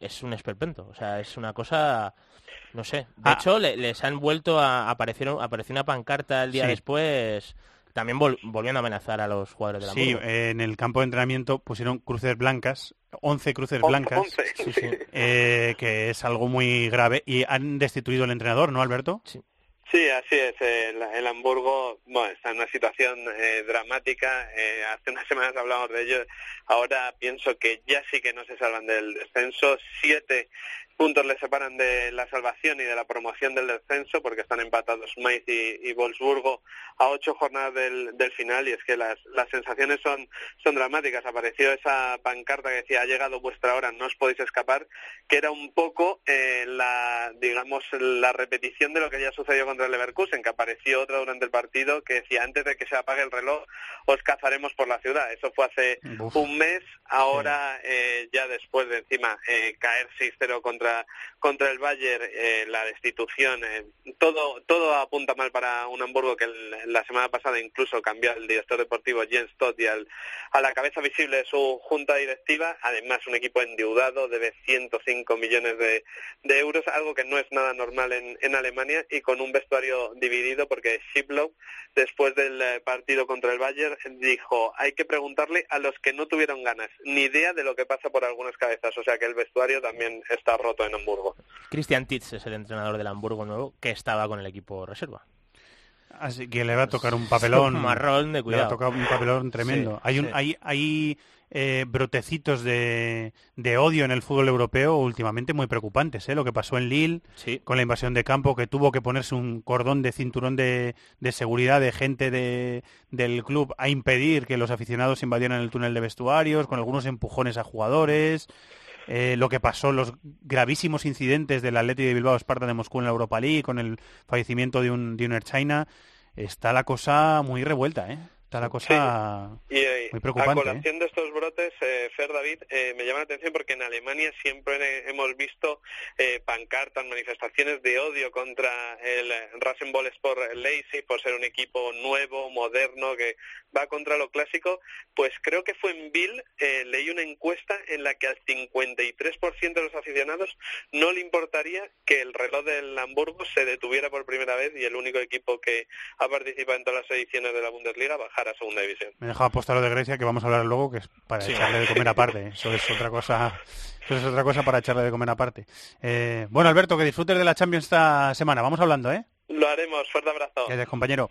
es un esperpento. O sea, es una cosa, no sé. De Ah. hecho, le- les han vuelto a aparecieron apareció una pancarta el día Sí. después, también vol- volviendo a amenazar a los jugadores de la Sí, eh, en el campo de entrenamiento pusieron cruces blancas, 11 cruces blancas, [LAUGHS] Sí, sí. eh, que es algo muy grave y han destituido al entrenador, ¿no, Alberto? Sí. Sí, así es. El, el Hamburgo bueno, está en una situación eh, dramática. Eh, hace unas [LAUGHS] semanas hablamos de ello. Ahora pienso que ya sí que no se salvan del descenso. Siete puntos le separan de la salvación y de la promoción del descenso porque están empatados Mainz y, y Wolfsburgo a ocho jornadas del, del, final y es que las, las sensaciones son, son dramáticas. Apareció esa pancarta que decía ha llegado vuestra hora, no os podéis escapar, que era un poco eh, la, digamos, la repetición de lo que ya sucedió contra el Leverkusen, que apareció otra durante el partido que decía antes de que se apague el reloj os cazaremos por la ciudad. Eso fue hace Uf. un mes, ahora eh, ya después de encima eh, caer 6-0 contra contra, el Bayern, eh, la destitución, eh, todo, todo apunta mal para un Hamburgo que la semana pasada incluso cambió al director deportivo Jens Todt y al, a la cabeza visible de su junta directiva, además un equipo endeudado, debe 105 millones de, euros, algo que no es nada normal en, Alemania y con un vestuario dividido porque Schiplow, después del eh, partido contra el Bayern, dijo, hay que preguntarle a los que no tuvieron ganas, ni idea de lo que pasa por algunas cabezas, o sea que el vestuario también está roto en Hamburgo. Christian Titz es el entrenador del Hamburgo nuevo que estaba con el equipo reserva. Así que le va a tocar un papelón un [LAUGHS] marrón de cuidado. Le va a tocar un papelón tremendo. Sí, hay un, sí. hay, hay eh, brotecitos de, de, odio en el fútbol europeo últimamente muy preocupantes. ¿eh? Lo que pasó en Lille sí. con la invasión de campo, que tuvo que ponerse un cordón de cinturón de, de seguridad de gente de, del club a impedir que los aficionados invadieran el túnel de vestuarios, con algunos empujones a jugadores. Eh, lo que pasó, los gravísimos incidentes del Atleti de Bilbao Esparta de Moscú en la Europa League, con el fallecimiento de un, de un Air China, está la cosa muy revuelta, ¿eh? Está la cosa sí. y, eh, muy preocupante. A colación ¿eh? de estos brotes, eh, Fer David, eh, me llama la atención porque en Alemania siempre hemos visto eh, pancartas, manifestaciones de odio contra el Rasenball Sport Leipzig por ser un equipo nuevo, moderno, que va contra lo clásico. Pues creo que fue en Bill, leí una encuesta en la que al 53% de los aficionados no le importaría que el reloj del Hamburgo se detuviera por primera vez y el único equipo que ha participado en todas las ediciones de la Bundesliga bajara a segunda división. Me dejaba apostar lo de Grecia que vamos a hablar luego, que es para sí. echarle de comer aparte. Eso es otra cosa. Eso es otra cosa para echarle de comer aparte. Eh, bueno, Alberto, que disfrutes de la Champions esta semana. Vamos hablando, ¿eh? Lo haremos. Fuerte abrazo. Gracias, compañero.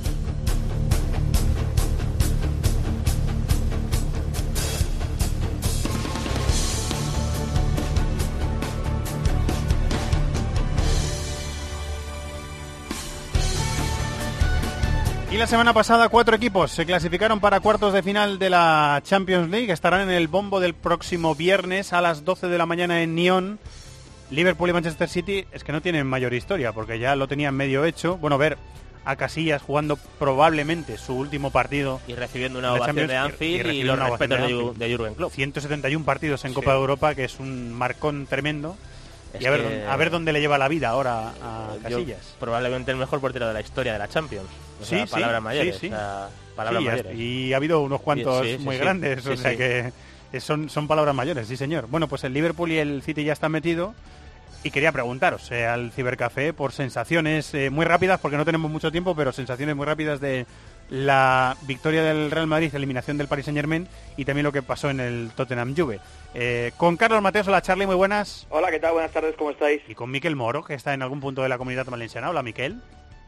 Y la semana pasada cuatro equipos se clasificaron para cuartos de final de la Champions League. Estarán en el bombo del próximo viernes a las 12 de la mañana en Nyon. Liverpool y Manchester City es que no tienen mayor historia porque ya lo tenían medio hecho. Bueno, ver a Casillas jugando probablemente su último partido. Y recibiendo una ovación de Anfield y, y los respetos de, de Jurgen Klopp. 171 partidos en Copa sí. de Europa, que es un marcón tremendo. Es y a ver, que... a ver dónde le lleva la vida ahora a Casillas. Yo, probablemente el mejor portero de la historia de la Champions. O sí, sea, sí, palabras mayores. Sí, sí. O sea, palabras mayores. Y ha habido unos cuantos muy grandes, o sea que son, son palabras mayores, sí señor. Bueno, pues el Liverpool y el City ya están metidos. Y quería preguntaros eh, al Cibercafé por sensaciones eh, muy rápidas, porque no tenemos mucho tiempo, pero sensaciones muy rápidas de la victoria del Real Madrid, eliminación del Paris Saint Germain y también lo que pasó en el Tottenham Juve. Eh, con Carlos Mateos, hola Charlie, muy buenas. Hola, ¿qué tal? Buenas tardes, ¿cómo estáis? Y con Miquel Moro, que está en algún punto de la comunidad valenciana. Hola, Miquel.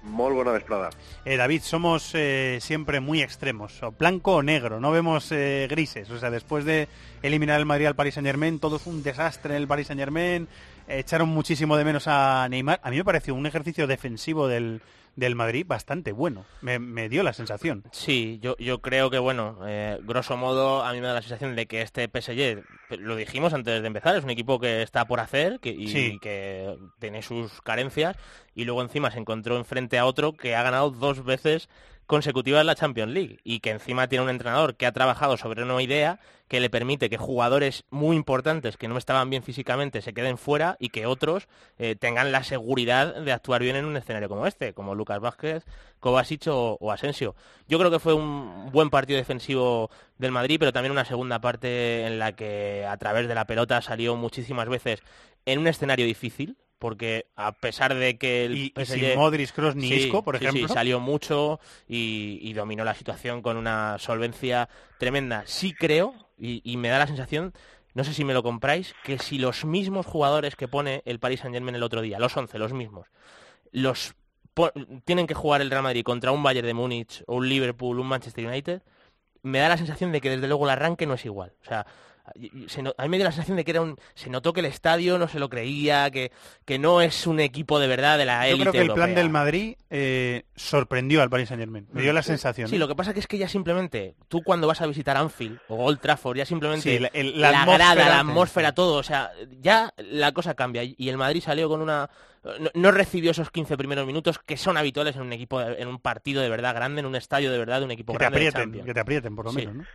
Muy buena vesprada. Eh, David, somos eh, siempre muy extremos, o blanco o negro, no vemos eh, grises. O sea, después de eliminar el Madrid al Paris Saint Germain, todo es un desastre en el Paris Saint Germain. Echaron muchísimo de menos a Neymar. A mí me pareció un ejercicio defensivo del, del Madrid bastante bueno. Me, me, dio la sensación. Sí, yo, yo creo que, bueno, eh, grosso modo, a mí me da la sensación de que este PSG, lo dijimos antes de empezar, es un equipo que está por hacer que, y, sí. que tiene sus carencias y luego encima se encontró enfrente a otro que ha ganado dos veces consecutivas en la Champions League y que encima tiene un entrenador que ha trabajado sobre una idea que le permite que jugadores muy importantes que no estaban bien físicamente se queden fuera y que otros eh, tengan la seguridad de actuar bien en un escenario como este, como Lucas Vázquez, Kovacic o, o Asensio. Yo creo que fue un buen partido defensivo del Madrid, pero también una segunda parte en la que a través de la pelota salió muchísimas veces en un escenario difícil, porque a pesar de que el Y- y PSG sin Modric, Kroos ni Sí, Isco, por sí, sí, ejemplo. salió mucho y, y dominó la situación con una solvencia tremenda. Sí creo, y, y me da la sensación, no sé si me lo compráis, que si los mismos jugadores que pone el Paris Saint Germain el otro día, los 11, los mismos, los tienen que jugar el Real Madrid contra un Bayern de Múnich o un Liverpool, un Manchester United, me da la sensación de que desde luego el arranque no es igual. O sea, se no- a mí me dio la sensación de que era un, se notó que el estadio no se lo creía, que, que no es un equipo de verdad de la Yo élite creo que el plan del Madrid eh, sorprendió al Paris Saint Germain. Me dio la sensación. Sí, ¿eh? lo que pasa que es que ya simplemente, tú cuando vas a visitar Anfield o Old Trafford, ya simplemente Sí, la- el- la, la atmósfera grada, la te- atmósfera, todo, o sea, ya la cosa cambia. Y el Madrid salió con una... No, no recibió esos 15 primeros minutos que son habituales en un equipo, en un partido de verdad grande, en un estadio de verdad de un equipo Que te grande de aprieten, que te aprieten por lo Sí. menos,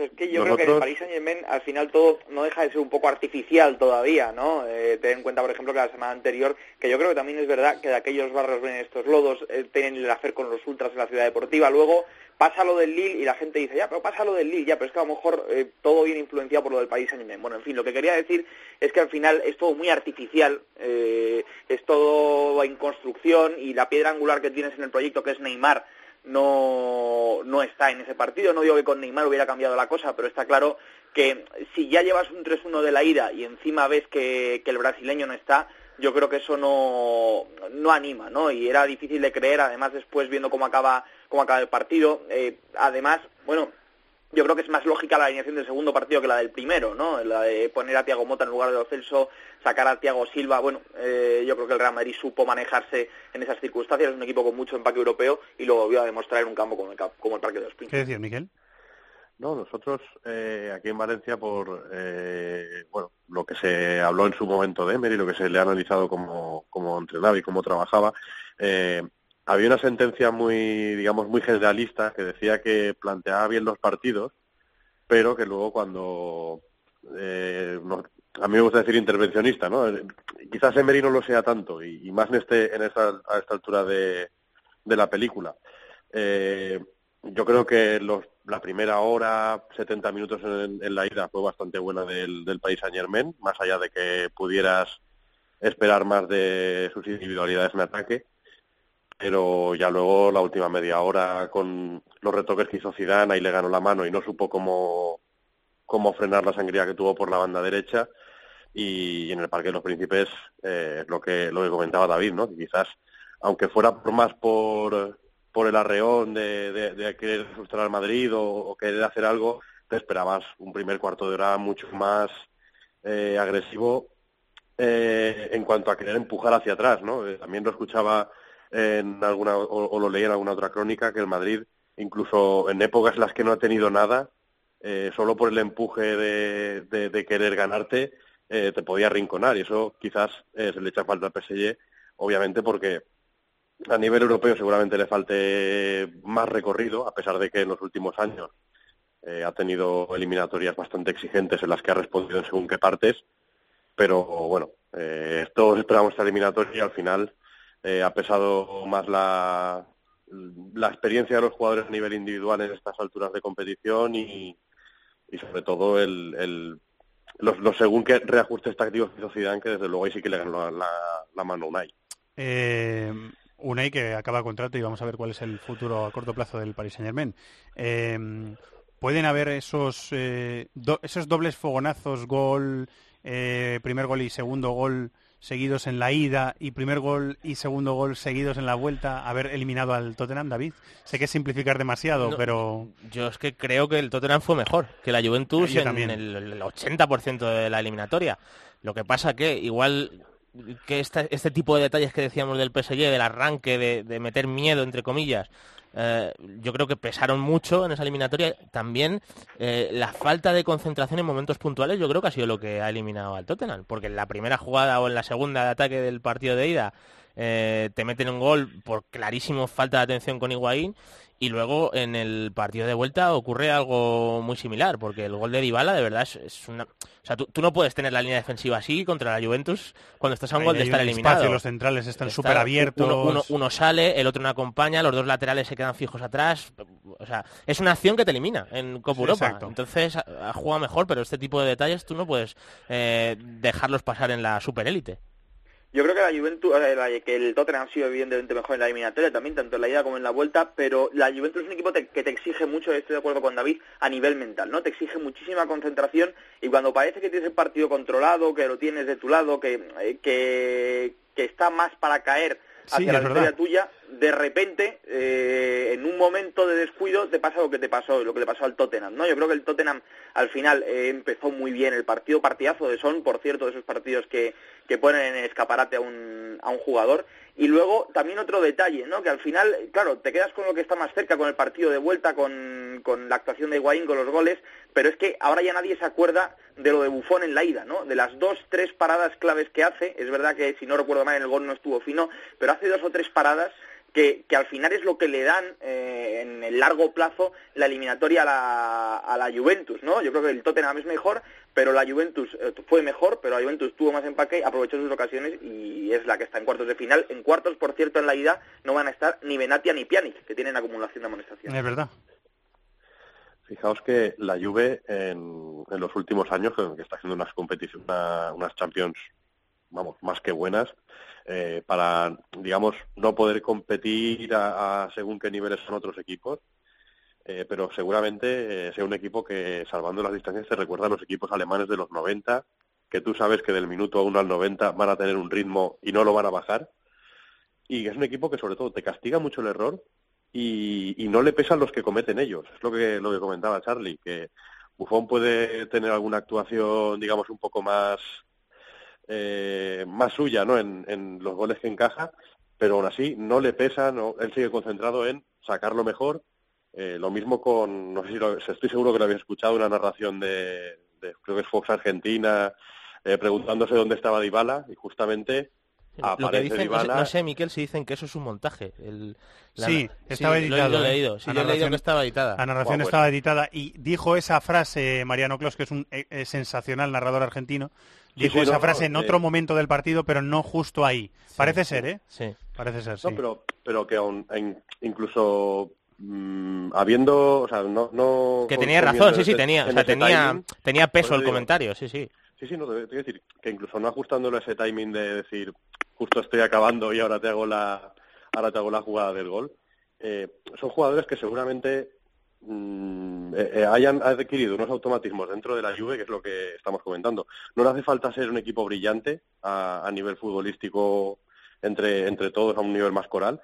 Es que yo creo que el Paris Saint Germain al final todo no deja de ser un poco artificial todavía, ¿no? Eh, ten en cuenta, por ejemplo, que la semana anterior, que yo creo que también es verdad que de aquellos barrios vienen estos lodos, eh, tienen el hacer con los ultras en la ciudad deportiva, luego pasa lo del Lille y la gente dice, ya, pero pasa lo del Lille, ya, pero es que a lo mejor eh, todo viene influenciado por lo del Paris Saint Germain. Bueno, en fin, lo que quería decir es que al final es todo muy artificial, eh, es todo en construcción y la piedra angular que tienes en el proyecto, que es Neymar, no, no está en ese partido. No digo que con Neymar hubiera cambiado la cosa, pero está claro que si ya llevas un 3-1 de la ida y encima ves que, que el brasileño no está, yo creo que eso no, no anima, ¿no? Y era difícil de creer, además después viendo cómo acaba, cómo acaba el partido. Eh, además, bueno, yo creo que es más lógica la alineación del segundo partido que la del primero, ¿no? La de poner a Tiago Mota en lugar de Lo Celso, sacar a Tiago Silva. Bueno, eh, yo creo que el Real Madrid supo manejarse en esas circunstancias. Es un equipo con mucho empaque europeo y lo volvió a demostrar en un campo como el, como el Parque de los Príncipes. ¿Qué decías, Miguel? No, nosotros eh, aquí en Valencia, por eh, bueno, lo que se habló en su momento de Emery, lo que se le ha analizado como, como entrenaba y cómo trabajaba, eh, había una sentencia muy, digamos, muy generalista que decía que planteaba bien los partidos, pero que luego cuando eh, a mí me gusta decir intervencionista, ¿no? Eh, Quizás Emery no lo sea tanto y, más en este en esta, a esta altura de, de la película. Eh, yo creo que los, la primera hora, 70 minutos en, en la ida fue bastante buena del, del país Saint Germain, más allá de que pudieras esperar más de sus individualidades en ataque. Pero ya luego la última media hora con los retoques que hizo Zidane, ahí le ganó la mano y no supo cómo, cómo frenar la sangría que tuvo por la banda derecha. Y en el Parque de los Príncipes, eh, lo que lo que comentaba David, ¿no? Que quizás, aunque fuera por más por, por el arreón de, de, querer frustrar al Madrid o, o querer hacer algo, te esperabas un primer cuarto de hora mucho más eh, agresivo eh, en cuanto a querer empujar hacia atrás, ¿no? Eh, también lo escuchaba en alguna o, lo leía en alguna otra crónica que el Madrid, incluso en épocas en las que no ha tenido nada, eh, solo por el empuje de, de- querer ganarte, eh, te podía arrinconar. Y eso quizás eh, se le echa falta al PSG, obviamente porque a nivel europeo seguramente le falte más recorrido, a pesar de que en los últimos años ha tenido eliminatorias bastante exigentes en las que ha respondido en según qué partes, pero bueno, todos esperamos esta eliminatoria y al final eh, ha pesado más la, la experiencia de los jugadores a nivel individual en estas alturas de competición y, y sobre todo el, el- los, los según qué reajustes tácticos hizo Zidane, que desde luego ahí sí que le ganó la, mano Unai. Eh, Unai que acaba contrato y vamos a ver cuál es el futuro a corto plazo del Paris Saint Germain. Eh, Pueden haber esos eh, esos dobles fogonazos, gol, eh, primer gol y segundo gol seguidos en la ida y primer gol y segundo gol seguidos en la vuelta, haber eliminado al Tottenham, David. Sé que es simplificar demasiado, No, pero Yo es que creo que el Tottenham fue mejor que la Juventus Yo en también. el, el 80% de la eliminatoria. Lo que pasa que igual que esta- este tipo de detalles que decíamos del PSG, del arranque, de, de meter miedo, entre comillas, eh, yo creo que pesaron mucho en esa eliminatoria. También eh, la falta de concentración en momentos puntuales, yo creo que ha sido lo que ha eliminado al Tottenham. Porque en la primera jugada o en la segunda de ataque del partido de ida, eh, te meten un gol por clarísimo falta de atención con Higuaín y luego en el partido de vuelta ocurre algo muy similar, porque el gol de Dybala de verdad es, una... O sea, tú, no puedes tener la línea defensiva así contra la Juventus cuando estás a un gol de estar eliminado. los centrales están súper abiertos. Uno, sale, el otro no acompaña, los dos laterales se quedan fijos atrás. O sea, es una acción que te elimina en Copa Europa. Entonces, ha jugado mejor, pero este tipo de detalles tú no puedes eh, dejarlos pasar en la superélite. Yo creo que la Juventus, eh, que el Tottenham ha sido evidentemente mejor en la eliminatoria también, tanto en la ida como en la vuelta, pero la Juventus es un equipo que te exige mucho, estoy de acuerdo con David, a nivel mental, ¿no? Te exige muchísima concentración y cuando parece que tienes el partido controlado, que lo tienes de tu lado, que, eh, que está más para caer hacia la victoria tuya, de repente, eh, en un momento de descuido, te pasa lo que te pasó, lo que le pasó al Tottenham, ¿no? Yo creo que el Tottenham al final eh, empezó muy bien el partido, partidazo de Son, por cierto, de esos partidos que, que ponen en escaparate a un, a un jugador, y luego también otro detalle, ¿no? Que al final, claro, te quedas con lo que está más cerca, con el partido de vuelta, con, con la actuación de Higuaín, con los goles, pero es que ahora ya nadie se acuerda de lo de Bufón en la ida, ¿no? De las dos, tres paradas claves que hace, es verdad que si no recuerdo mal en el gol no estuvo fino, pero hace dos o tres paradas que, que, al final es lo que le dan eh, en el largo plazo la eliminatoria a la, a la Juventus, ¿no? Yo creo que el Tottenham es mejor, pero la Juventus eh, fue mejor, pero la Juventus tuvo más empaque, aprovechó sus ocasiones y es la que está en cuartos de final. En cuartos, por cierto, en la ida no van a estar ni Benatia ni Pjanic, que tienen acumulación de amonestaciones. Es verdad. Fijaos que la Juve en, en los últimos años, que está haciendo unas competiciones, unas Champions, vamos, más que buenas, eh, para, digamos, no poder competir a, según qué niveles son otros equipos, eh, pero seguramente eh, sea un equipo que, salvando las distancias, se recuerda a los equipos alemanes de los 90, que tú sabes que del minuto 1 al 90 van a tener un ritmo y no lo van a bajar, y es un equipo que sobre todo te castiga mucho el error y, y no le pesan los que cometen ellos. Es lo que, lo que comentaba Charlie, que Buffon puede tener alguna actuación, digamos, un poco más eh, más suya ¿no? En, los goles que encaja, pero aún así no le pesa, no, él sigue concentrado en sacarlo mejor. Eh, lo mismo con, no sé si estoy seguro que lo había escuchado, una narración de, creo que es Fox Argentina, eh, preguntándose dónde estaba Dybala y justamente lo que dicen, no, sé, Miquel, si dicen que eso es un montaje. sí, estaba editado. Lo, he leído, sí, yo he leído que estaba editada. La narración estaba editada y dijo esa frase Mariano Clos, que es un sensacional narrador argentino, Dijo esa frase en otro momento del partido, pero no justo ahí. Parece ser, ¿eh? Sí. Parece ser, sí. No, pero, pero que aún, incluso mm, habiendo, o sea, no, no que tenía razón, sí, sí, tenía, o sea, tenía, tenía peso el comentario, sí, sí. Sí, sí, no, te, a decir que incluso no ajustándolo a ese timing de decir, justo estoy acabando y ahora te hago la, ahora te hago la jugada del gol, eh, son jugadores que seguramente eh, eh, hayan adquirido unos automatismos dentro de la Juve, que es lo que estamos comentando. No le hace falta ser un equipo brillante a, nivel futbolístico entre, entre todos, a un nivel más coral,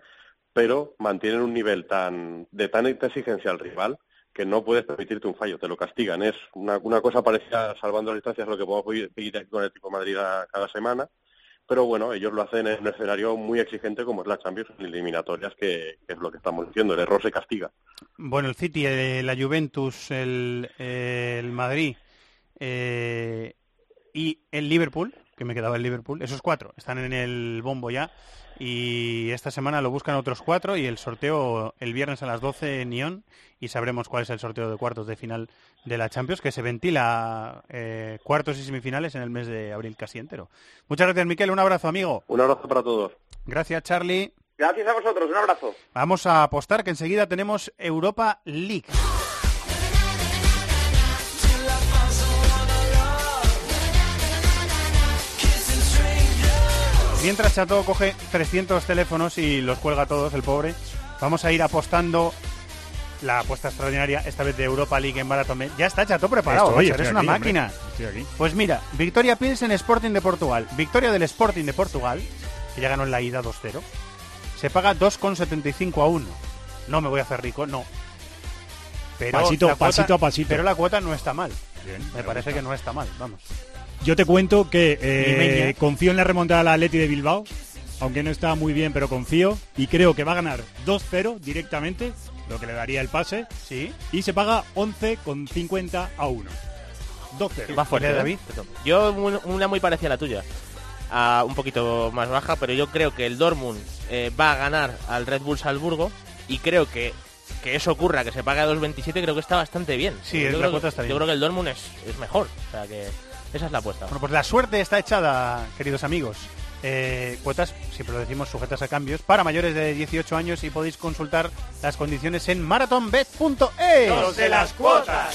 pero mantienen un nivel tan de tan exigencia al rival que no puedes permitirte un fallo, te lo castigan. Es una, una cosa parecida, salvando las distancias, lo que podemos pedir con el tipo Madrid cada semana, pero bueno, ellos lo hacen en un escenario muy exigente como es la Champions eliminatorias, que, es lo que estamos diciendo, el error se castiga. Bueno, el City, la Juventus, el, el Madrid eh, y el Liverpool, que me quedaba el Liverpool, esos cuatro están en el bombo ya y esta semana lo buscan otros cuatro y el sorteo el viernes a las 12 en Nyon y sabremos cuál es el sorteo de cuartos de final de la Champions que se ventila eh, cuartos y semifinales en el mes de abril casi entero. Muchas gracias Miquel, un abrazo amigo. Un abrazo para todos. Gracias Charlie. Gracias a vosotros, un abrazo. Vamos a apostar que enseguida tenemos Europa League. Mientras Chato coge 300 teléfonos y los cuelga todos, el pobre, vamos a ir apostando la apuesta extraordinaria, esta vez de Europa League en Marathon. Ya está Chato preparado, eres una máquina. Pues mira, Victoria Pilsen Sporting de Portugal. Victoria del Sporting de Portugal, que ya ganó en la ida 2-0. Se paga 2,75 a 1. No me voy a hacer rico, no. Pero pasito, pasito a pasito. Pero la cuota no está mal. me parece que no está mal, vamos. Yo te cuento que eh, confío en la remontada la Atleti de Bilbao, aunque no está muy bien, pero confío y creo que va a ganar 2-0 directamente, lo que le daría el pase. Sí. Y se paga 11,50 a 1. 2-0. Va fuerte, ¿eh? David. Yo una muy parecida a la tuya. a un poquito más baja, pero yo creo que el Dortmund eh, va a ganar al Red Bull Salzburgo y creo que que eso ocurra, que se pague a 2.27, creo que está bastante bien. Sí, yo, la creo, cuota está yo creo que el Dortmund es, es mejor. O sea que esa es la apuesta. Bueno, pues la suerte está echada, queridos amigos. Eh, cuotas, siempre lo decimos, sujetas a cambios, para mayores de 18 años y podéis consultar las condiciones en marathonbet.es. Los de las cuotas.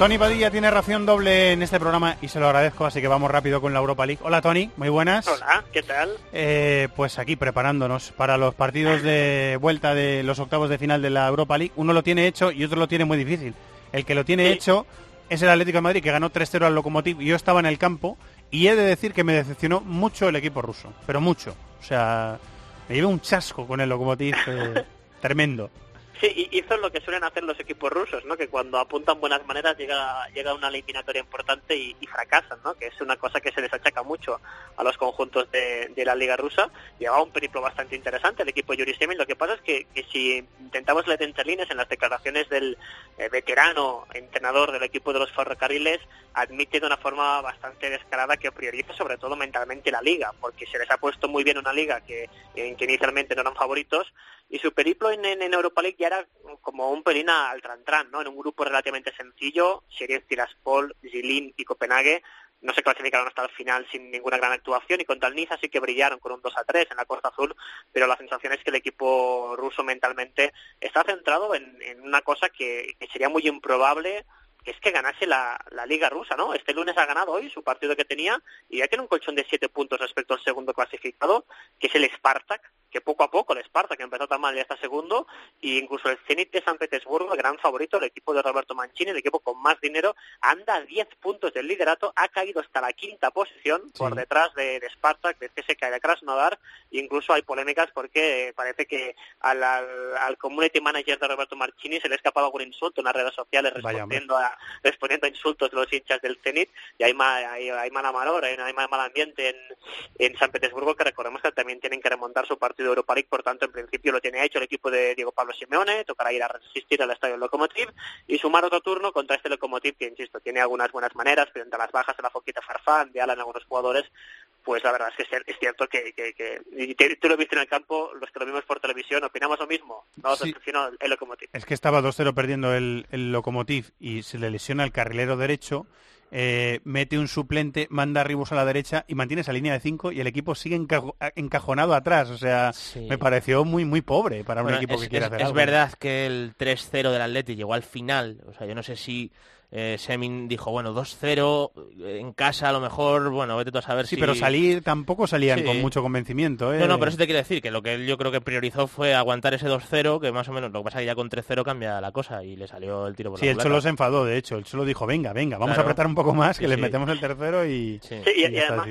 Tony Padilla tiene ración doble en este programa y se lo agradezco, así que vamos rápido con la Europa League. Hola Tony, muy buenas. Hola, ¿qué tal? Eh, pues aquí preparándonos para los partidos de vuelta de los octavos de final de la Europa League. Uno lo tiene hecho y otro lo tiene muy difícil. El que lo tiene Sí. hecho es el Atlético de Madrid, que ganó 3-0 al Lokomotiv y yo estaba en el campo y he de decir que me decepcionó mucho el equipo ruso, pero mucho. O sea, me llevé un chasco con el Lokomotiv eh, [LAUGHS] tremendo. Sí, hizo lo que suelen hacer los equipos rusos, ¿no? Que cuando apuntan buenas maneras llega llega una eliminatoria importante y, fracasan, ¿no? Que es una cosa que se les achaca mucho a los conjuntos de, de la liga rusa. Llevaba un periplo bastante interesante el equipo Yuri Semin. Lo que pasa es que, que si intentamos leer entre líneas en las declaraciones del eh, veterano entrenador del equipo de los ferrocarriles, admite de una forma bastante descarada que prioriza sobre todo mentalmente la liga, porque se les ha puesto muy bien una liga que, en que inicialmente no eran favoritos y su periplo en, Europa League ya era como un pelín al tran ¿no? En un grupo relativamente sencillo, Sheriff Tiraspol, Zilin y Copenhague no se clasificaron hasta el final sin ninguna gran actuación y contra el Niza sí que brillaron con un 2 a 3 en la Costa Azul, pero la sensación es que el equipo ruso mentalmente está centrado en, una cosa que, sería muy improbable que es que ganase la, la Liga Rusa, ¿no? Este lunes ha ganado hoy su partido que tenía y ya tiene un colchón de siete puntos respecto al segundo clasificado, que es el Spartak, que poco a poco el Spartak que empezó tan mal ya está segundo, e incluso el Zenit de San Petersburgo, el gran favorito, el equipo de Roberto Mancini, el equipo con más dinero, anda a 10 puntos del liderato, ha caído hasta la quinta posición por detrás de, de Spartak, de CSKA y de Krasnodar, e incluso hay polémicas porque parece que al, al, al, community manager de Roberto Mancini se le ha escapado algún insulto en las redes sociales respondiendo a, respondiendo a insultos de los hinchas del Zenit, y hay, mal, hay, hay mala malor, hay, hay mal ambiente en, en San Petersburgo, que recordemos que también tienen que remontar su partido de Europa League, por tanto, en principio lo tiene hecho el equipo de Diego Pablo Simeone, tocará ir a resistir al estadio Lokomotiv y sumar otro turno contra este Lokomotiv que, insisto, tiene algunas buenas maneras, pero entre las bajas de la Foquita Farfán, de Alan, algunos jugadores, pues la verdad es que es cierto que, que, que y te, tú lo viste en el campo, los que lo vimos por televisión, opinamos lo mismo, no sí. el, el Lokomotiv. Es que estaba 2-0 perdiendo el, el Lokomotiv y se le lesiona el carrilero derecho, eh, mete un suplente, manda a Ribos a la derecha y mantiene esa línea de 5 y el equipo sigue encajo encajonado atrás. O sea, sí. me pareció muy muy pobre para bueno, un equipo es, que quiere es, hacer es algo. verdad que el 3-0 del Atleti llegó al final. O sea, yo no sé si eh, Semin dijo, bueno, 2-0 en casa a lo mejor, bueno, vete tú a saber sí, si... pero salir tampoco salían sí. con mucho convencimiento, ¿eh? No, no, pero eso te quiero decir, que lo que él yo creo que priorizó fue aguantar ese 2-0, que más o menos, lo que pasa es que ya con 3-0 cambia la cosa y le salió el tiro por sí, la el Cholo se enfadó, de hecho, el Cholo dijo, venga, venga, vamos claro. a apretar un poco más, que sí, les metemos el tercero y... Sí, y, y, y además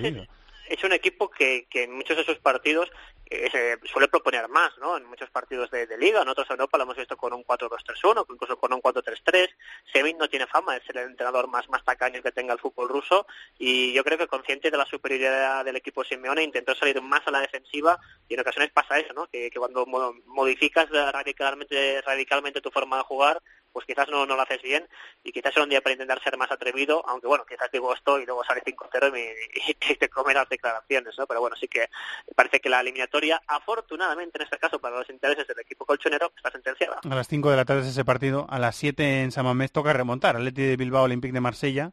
es un equipo que, que en muchos de sus partidos se suele proponer más, ¿no? En muchos partidos de, de liga, en otros Europa lo hemos visto con un 4-2-3-1, incluso con un 4-3-3. Sevin no tiene fama de ser el entrenador más, más tacaño que tenga el fútbol ruso y yo creo que consciente de la superioridad del equipo Simeone intentó salir más a la defensiva y en ocasiones pasa eso, ¿no? Que, que cuando modificas radicalmente, radicalmente tu forma de jugar, pues quizás no, no lo haces bien y quizás era un día para intentar ser más atrevido, aunque bueno, quizás digo esto y luego sale 5-0 y, [LAUGHS] y, te, te come las declaraciones, ¿no? Pero bueno, sí que parece que la eliminatoria, afortunadamente en este caso para los intereses del equipo colchonero, está sentenciada. A las 5 de la tarde es ese partido, a las 7 en San Mamés toca remontar, Atleti de Bilbao, Olympique de Marsella.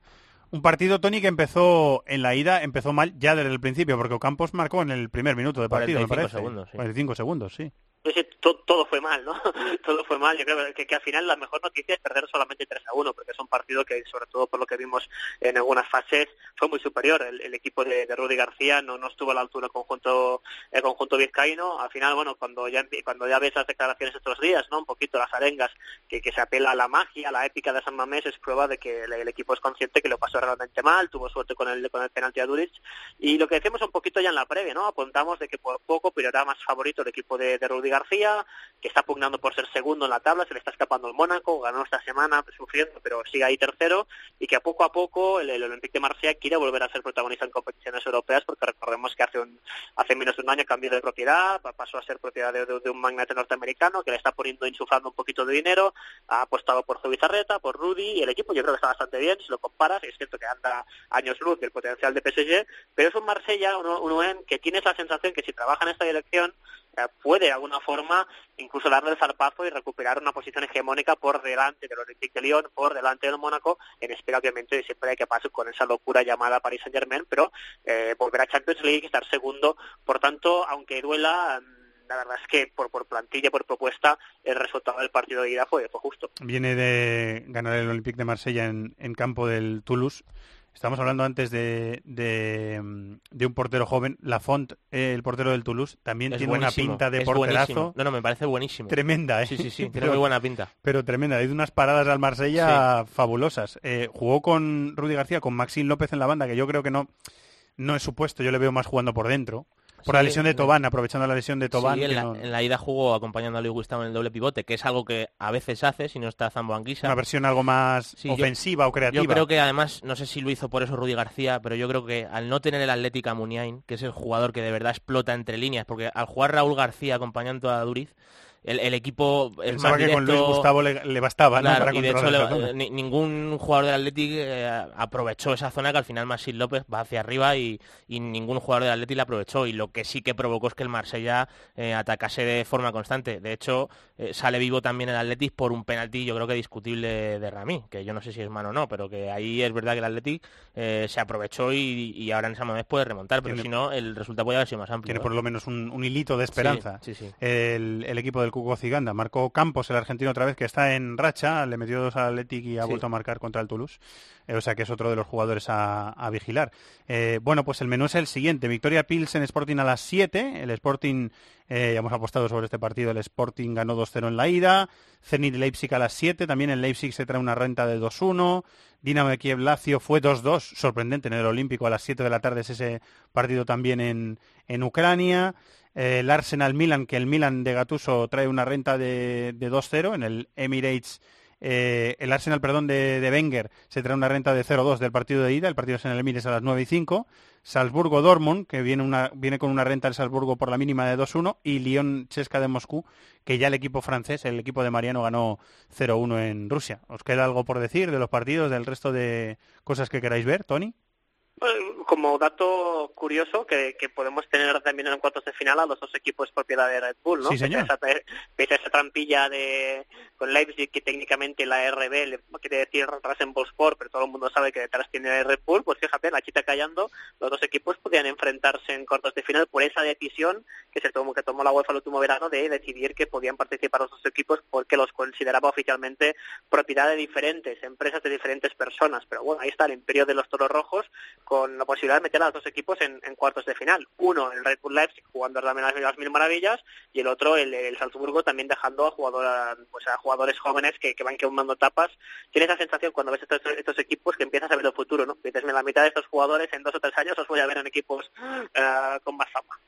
Un partido, Tony, que empezó en la ida, empezó mal ya desde el principio, porque Ocampos marcó en el primer minuto de partido, me parece. Segundos, sí. 45 segundos, sí. Sí, sí, todo, fue mal, ¿no? [LAUGHS] todo fue mal. Yo creo que, que, al final la mejor noticia es perder solamente 3 a 1, porque es un partido que, sobre todo por lo que vimos en algunas fases, fue muy superior. El, equipo de, Rudy García no, no estuvo a la altura del conjunto, el conjunto vizcaíno. Al final, bueno, cuando ya, cuando ya ves las declaraciones estos días, ¿no? Un poquito las arengas, que, que se apela a la magia, a la épica de San Mamés, es prueba de que el, equipo es consciente que lo pasó realmente mal, tuvo suerte con el, con el penalti a Duric. Y lo que decimos un poquito ya en la previa, ¿no? Apuntamos de que por poco, pero era más favorito el equipo de Rudy García, que está pugnando por ser segundo en la tabla, se le está escapando el Mónaco, ganó esta semana sufriendo, pero sigue ahí tercero, y que a poco a poco el, Olympique de Marsella quiere volver a ser protagonista en competiciones europeas, porque recordemos que hace un, hace menos de un año cambió de propiedad, pasó a ser propiedad de, un magnate norteamericano que le está poniendo, insuflando un poquito de dinero, ha apostado por Zubizarreta, por Rudy, y el equipo yo creo que está bastante bien, si lo comparas, es cierto que anda años luz del potencial de PSG, pero es un Marsella, un, un que tienes la sensación que si trabaja en esta dirección, puede de alguna forma incluso darle el zarpazo y recuperar una posición hegemónica por delante del Olympique de Lyon, por delante del Mónaco, en espera obviamente siempre hay que pasar con esa locura llamada Paris Saint Germain, pero eh, volver a Champions League, estar segundo, por tanto, aunque duela la verdad es que por, por plantilla, por propuesta, el resultado del partido de ida fue, fue justo. Viene de ganar el Olympique de Marsella en, en campo del Toulouse. Estamos hablando antes de, de, un portero joven. Lafont, eh, el portero del Toulouse, también tiene una pinta de porterazo. No, no, me parece buenísimo. Tremenda, ¿eh? Sí, sí, sí, [LAUGHS] tiene muy buena pinta. Pero tremenda. Hay unas paradas al Marsella fabulosas. Eh, jugó con Rudy García, con Maxín López en la banda, que yo creo que no, no es supuesto. Yo le veo más jugando por dentro. Por la lesión de Tobán, aprovechando la lesión de Tobán. Sí, en, la, ida jugó acompañando a Luis Gustavo en el doble pivote, que es algo que a veces hace si no está Zambo Anguisa. Una versión algo más ofensiva o creativa. Yo creo que además, no sé si lo hizo por eso Rudy García, pero yo creo que al no tener el Atlética Muniain, que es el jugador que de verdad explota entre líneas, porque al jugar Raúl García acompañando a Duriz, el, equipo es Pensaba más que con Luis Gustavo le, bastaba y de hecho ningún jugador del Athletic eh, aprovechó esa zona que al final Maxim López va hacia arriba y, ningún jugador del Athletic la aprovechó. Y lo que sí que provocó es que el Marsella eh, atacase de forma constante. De hecho eh, sale vivo también el Athletic por un penalti yo creo que discutible de Ramí que yo no sé si es mano o no pero que ahí es verdad que el Athletic se aprovechó y, ahora en esa momento puede remontar pero si no el resultado puede haber sido más amplio. tiene por lo menos un, hilito de esperanza. El, el equipo del Cuco Ciganda. Marcó Campos, el argentino, otra vez, que está en racha. Le metió dos al Athletic y ha vuelto a marcar contra el Toulouse. Eh, o sea que es otro de los jugadores a, vigilar. Eh, bueno, pues el menú es el siguiente. Victoria Pilsen Sporting a las 7. El Sporting, eh, ya hemos apostado sobre este partido, el Sporting ganó 2-0 en la ida. Zenit Leipzig a las 7. También el Leipzig se trae una renta de 2-1. Dinamo de Kiev Lazio fue 2-2. Sorprendente en el Olímpico a las 7 de la tarde es ese partido también en, en Ucrania el Arsenal Milan, que el Milan de Gatuso trae una renta de, de 2-0, en el Emirates, eh, el Arsenal, perdón, de, de, Wenger se trae una renta de 0-2 del partido de ida, el partido es en el Emirates a las 9 y 5, Salzburgo-Dortmund, que viene, una, viene con una renta del Salzburgo por la mínima de 2-1, y Lyon-Chesca de Moscú, que ya el equipo francés, el equipo de Mariano, ganó 0-1 en Rusia. ¿Os queda algo por decir de los partidos, del resto de cosas que queráis ver, Tony? Como dato curioso que, podemos tener también en cuartos de final a los dos equipos propiedad de Red Bull, ¿no? Sí, señor. Pese a, esa, trampilla de con Leipzig que técnicamente la RB le quiere decir Rasenballsport, pero todo el mundo sabe que detrás tiene Red Bull, pues fíjate, la chita callando, los dos equipos podían enfrentarse en cuartos de final por esa decisión que se tomó que tomó la UEFA el último verano de decidir que podían participar los dos equipos porque los consideraba oficialmente propiedad de diferentes empresas de diferentes personas, pero bueno, ahí está el imperio de los toros rojos con la posibilidad de meter a los dos equipos en, cuartos de final. Uno, el Red Bull Leipzig jugando también las, mil maravillas y el otro, el, Salzburgo, también dejando a, jugador, pues a jugadores jóvenes que, van quemando tapas. Tienes esa sensación cuando ves estos, equipos que empiezas a ver el futuro, ¿no? Dices, la mitad de estos jugadores en dos o tres años os voy a ver en equipos eh, con más fama.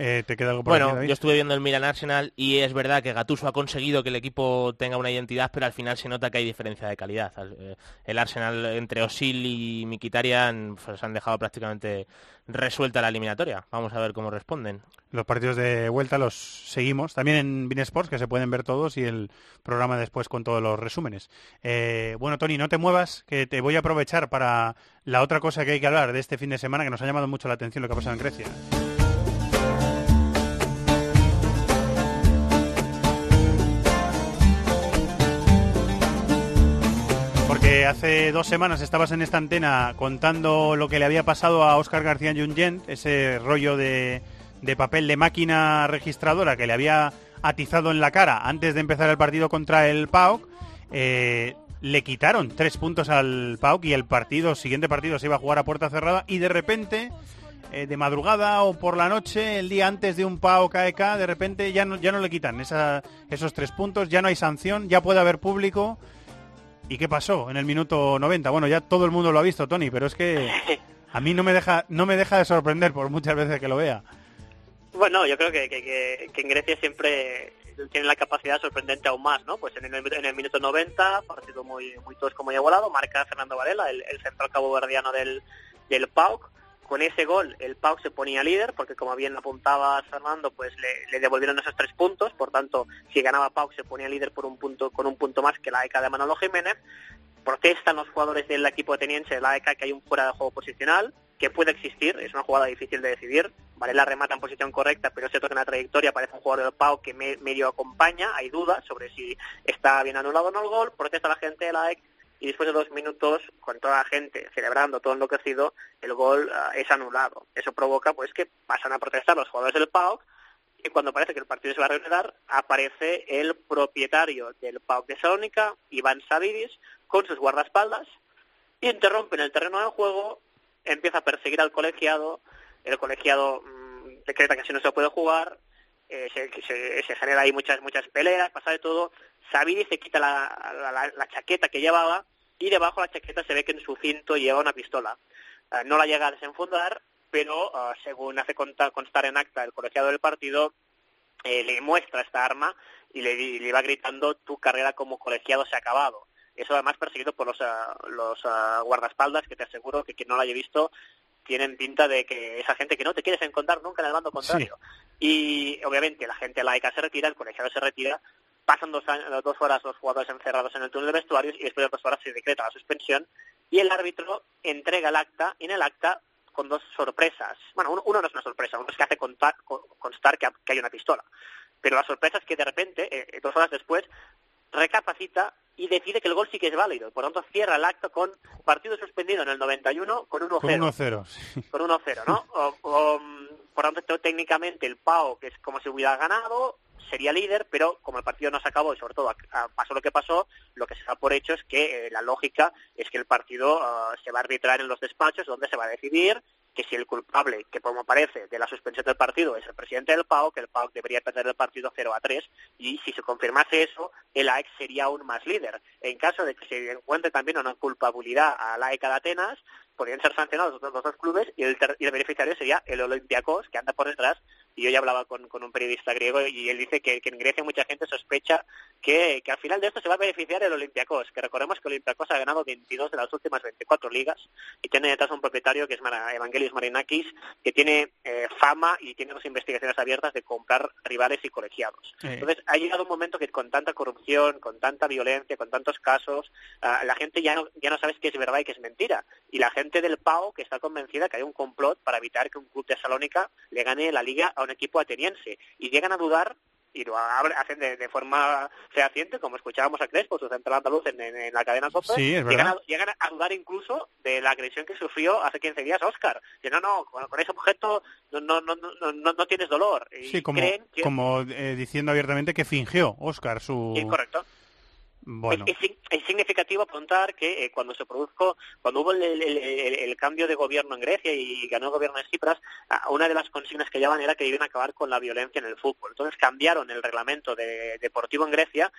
Eh, ¿Te queda algo por Bueno, yo estuve viendo el Milan Arsenal y es verdad que Gattuso ha conseguido que el equipo tenga una identidad, pero al final se nota que hay diferencia de calidad. El eh, Arsenal entre Osil y Mikitarian pues, han dejado prácticamente resuelta la eliminatoria. Vamos a ver cómo responden. Los partidos de vuelta los seguimos también en Bean Sports, que se pueden ver todos, y el programa después con todos los resúmenes. Eh, bueno, Tony, no te muevas, que te voy a aprovechar para la otra cosa que hay que hablar de este fin de semana, que nos ha llamado mucho la atención lo que ha pasado en Grecia. Hace dos semanas estabas en esta antena contando lo que le había pasado a Oscar García Jungent, ese rollo de, de papel de máquina registradora que le había atizado en la cara antes de empezar el partido contra el PAOK, eh, le quitaron tres puntos al PAOK y el partido, siguiente partido se iba a jugar a puerta cerrada y de repente, eh, de madrugada o por la noche, el día antes de un PAOK AEK, de repente ya no, ya no le quitan esos tres puntos, ya no hay sanción, ya puede haber público. ¿Y qué pasó en el minuto 90? Bueno, ya todo el mundo lo ha visto, Tony, pero es que [LAUGHS] a mí no me deja, no me deja de sorprender por muchas veces que lo vea. Bueno, yo creo que, que, en Grecia siempre tienen la capacidad sorprendente aún más, ¿no? Pues en el, en el minuto 90, partido muy muy tosco, muy igualado, marca Fernando Varela, el, el central caboverdiano del, del PAOK. Con ese gol el PAOK se ponía líder, porque como bien apuntaba Fernando, pues le, devolvieron esos tres puntos, por tanto, si ganaba PAOK se ponía líder por un punto, con un punto más que la ECA de Manolo Jiménez. Protestan los jugadores del equipo ateniense de la ECA que hay un fuera de juego posicional, que puede existir, es una jugada difícil de decidir. la remata en posición correcta, pero cierto que en la trayectoria aparece un jugador del PAO que medio acompaña, hay dudas sobre si está bien anulado o no el gol, protesta la gente de la EC y después de dos minutos, con toda la gente celebrando, todo enloquecido, el gol ah, es anulado. Eso provoca pues que pasan a protestar los jugadores del PAOK y cuando parece que el partido se va a reanudar, aparece el propietario del PAOK de Salónica, Iván Savidis, con sus guardaespaldas, y interrumpen el terreno de juego empieza a perseguir al colegiado, el colegiado mm, decreta que si no se puede jugar, eh, se, genera ahí muchas muchas peleas, pasa de todo, Sabidi se quita la, la, chaqueta que llevaba y debajo de la chaqueta se ve que en su cinto lleva una pistola. Eh, no la llega a desenfundar, pero eh, según hace constar en acta el colegiado del partido, le muestra esta arma y le, le va gritando tu carrera como colegiado se ha acabado. Eso además perseguido por los, ah, los ah, guardaespaldas, que te aseguro que quien no lo haya visto tienen pinta de que esa gente que no te quieres encontrar nunca en el bando contrario. Y obviamente la gente laica se retira, el colegiado se retira, pasan dos, dos horas los jugadores encerrados en el túnel de vestuarios y después de dos horas se decreta la suspensión y el árbitro entrega el acta y en el acta con dos sorpresas. Bueno, uno, no es una sorpresa, uno es que hace constar, que, hay una pistola. Pero la sorpresa es que de repente, eh, dos horas después, recapacita y decide que el gol sí que es válido. Por lo tanto, cierra el acto con partido suspendido en el 91 con 1-0. Con 1-0, Con 1-0, ¿no? [LAUGHS] por lo tanto, técnicamente el PAO, que es como si hubiera ganado, sería líder, pero como el partido no se acabó y sobre todo pasó lo que pasó, lo que se da por hecho es que eh, la lógica es que el partido ah, se va a arbitrar en los despachos donde se va a decidir que si el culpable, que como parece, de la suspensión del partido es el presidente del PAO, que el PAO debería perder el partido 0 a 3, y si se confirmase eso, el AEC sería aún más líder. En caso de que se encuentre también una culpabilidad a la AEC de Atenas, podrían ser sancionados los dos clubes y el, y el beneficiario sería el Olympiacos, que anda por detrás y yo ya hablaba con, un periodista griego y él dice que, en Grecia mucha gente sospecha que, al final de esto se va a beneficiar el Olympiacos, que recordemos que Olympiacos ha ganado 22 de las últimas 24 ligas y tiene detrás un propietario que es Evangelis Marinakis, que tiene eh, fama y tiene dos investigaciones abiertas de comprar rivales y colegiados. Entonces ha llegado un momento que con tanta corrupción, con tanta violencia, con tantos casos, ah, la gente ya no, ya no sabe qué es verdad y qué es mentira. Y la gente del PAO que está convencida que hay un complot para evitar que un club de Salónica le gane la liga a un equipo ateniense y llegan a dudar y lo hacen de, forma fehaciente, como escuchábamos a Crespo, su central andaluz en, la cadena Copa, llegan, a, dudar incluso de la agresión que sufrió hace 15 días Oscar. Que no, no, con, ese objeto no, no, no, no, no tienes dolor. Y sí, como, como eh, diciendo abiertamente que fingió Oscar su... Sí, correcto. Es, significativo apuntar que eh, cuando se produjo, cuando hubo el, cambio de gobierno en Grecia y ganó el gobierno de Cipras, una de las consignas que llevaban era que iban a acabar con la violencia en el fútbol. Entonces cambiaron el reglamento de, deportivo en Grecia,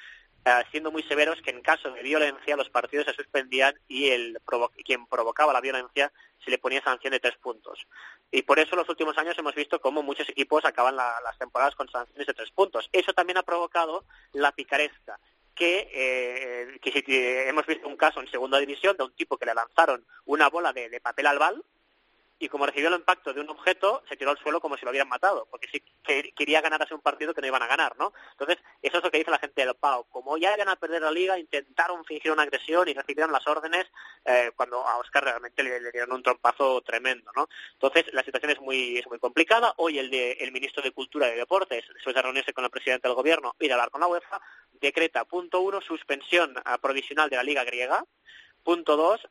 siendo muy severos que en caso de violencia los partidos se suspendían y el quien provocaba la violencia se le ponía sanción de tres puntos. Y por eso en los últimos años hemos visto cómo muchos equipos acaban las temporadas con sanciones de tres puntos. Eso también ha provocado la picaresca que, eh, que hemos visto un caso en segunda división de un tipo que le lanzaron una bola de, papel albal y como recibió el impacto de un objeto, se tiró al suelo como si lo hubieran matado, porque sí que quería ganar un partido que no iban a ganar, ¿no? Entonces, eso es lo que dice la gente del PAO. Como ya iban a perder la liga, intentaron fingir una agresión y recibieron las órdenes eh, cuando a Oscar realmente le, dieron un trompazo tremendo, ¿no? Entonces, la situación es muy, es muy complicada. Hoy el, de, el ministro de Cultura y Deportes, después de reunirse con el presidente del gobierno y de hablar con la UEFA, decreta, punto uno, suspensión provisional de la liga griega, punto dos,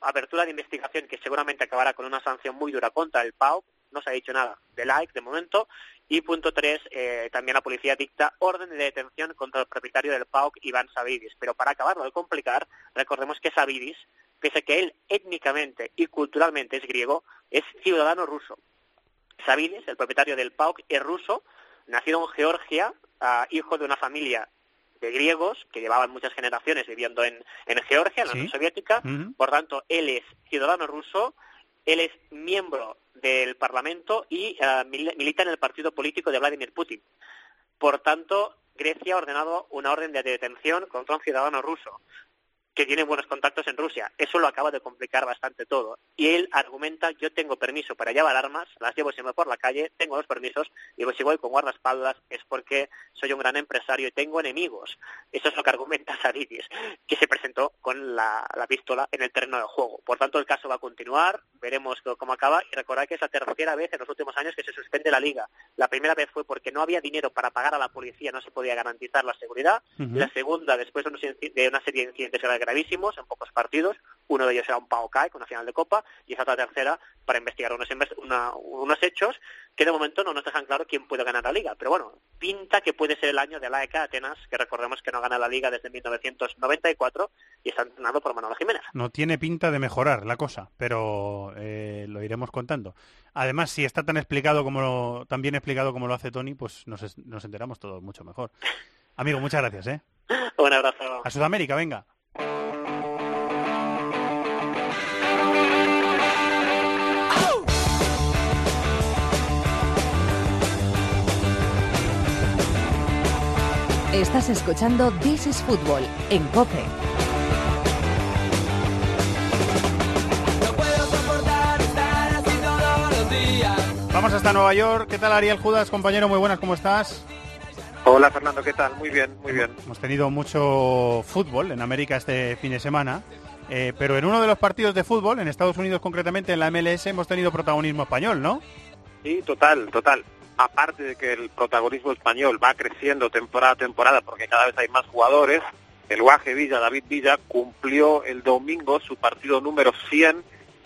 apertura de investigación que seguramente acabará con una sanción muy dura contra el PAO, no se ha dicho nada de like de momento, Y punto tres, eh, también la policía dicta orden de detención contra el propietario del PAOK, Iván Savidis. Pero para acabarlo de complicar, recordemos que Savidis, pese a que él étnicamente y culturalmente es griego, es ciudadano ruso. Savidis, el propietario del PAOK, es ruso, nacido en Georgia, ah, hijo de una familia de griegos que llevaban muchas generaciones viviendo en, Georgia, en la Unión Soviética. Por tanto, él es ciudadano ruso, él es miembro del Parlamento y eh, milita en el partido político de Vladimir Putin. Por tanto, Grecia ha ordenado una orden de detención contra un ciudadano ruso que tiene buenos contactos en Rusia. Eso lo acaba de complicar bastante todo. Y él argumenta, yo tengo permiso para llevar armas, las llevo siempre por la calle, tengo los permisos, y si voy con guardaespaldas es porque soy un gran empresario y tengo enemigos. Eso es lo que argumenta Saridis, que se presentó con la, pistola en el terreno de juego. Por tanto, el caso va a continuar, veremos cómo acaba, y recordad que es la tercera vez en los últimos años que se suspende la liga. La primera vez fue porque no había dinero para pagar a la policía, no se podía garantizar la seguridad. La segunda, después de una serie de incidentes gravísimos en pocos partidos. Uno de ellos era un Paokai con una final de Copa y esa otra tercera para investigar unos, unos hechos que de momento no nos dejan claro quién puede ganar la Liga. Pero bueno, pinta que puede ser el año de la ECA Atenas, que recordemos que no gana la Liga desde 1994 y está entrenado por Manolo Jiménez. No tiene pinta de mejorar la cosa, pero eh, lo iremos contando. Además, si está tan explicado como lo, tan bien explicado como lo hace Tony, pues nos, nos enteramos todos mucho mejor. Amigo, muchas gracias, ¿eh? [LAUGHS] Un abrazo. A Sudamérica, venga. Estás escuchando This is Football en COPE. Vamos hasta Nueva York. ¿Qué tal Ariel Judas, compañero? Muy buenas, ¿cómo estás? Hola Fernando, ¿qué tal? Muy bien, muy bien. Hemos tenido mucho fútbol en América este fin de semana, eh, pero en uno de los partidos de fútbol, en Estados Unidos concretamente en la MLS, hemos tenido protagonismo español, ¿no? Sí, total, total. Aparte de que el protagonismo español va creciendo temporada a temporada porque cada vez hay más jugadores, el Guaje Villa, David Villa, cumplió el domingo su partido número 100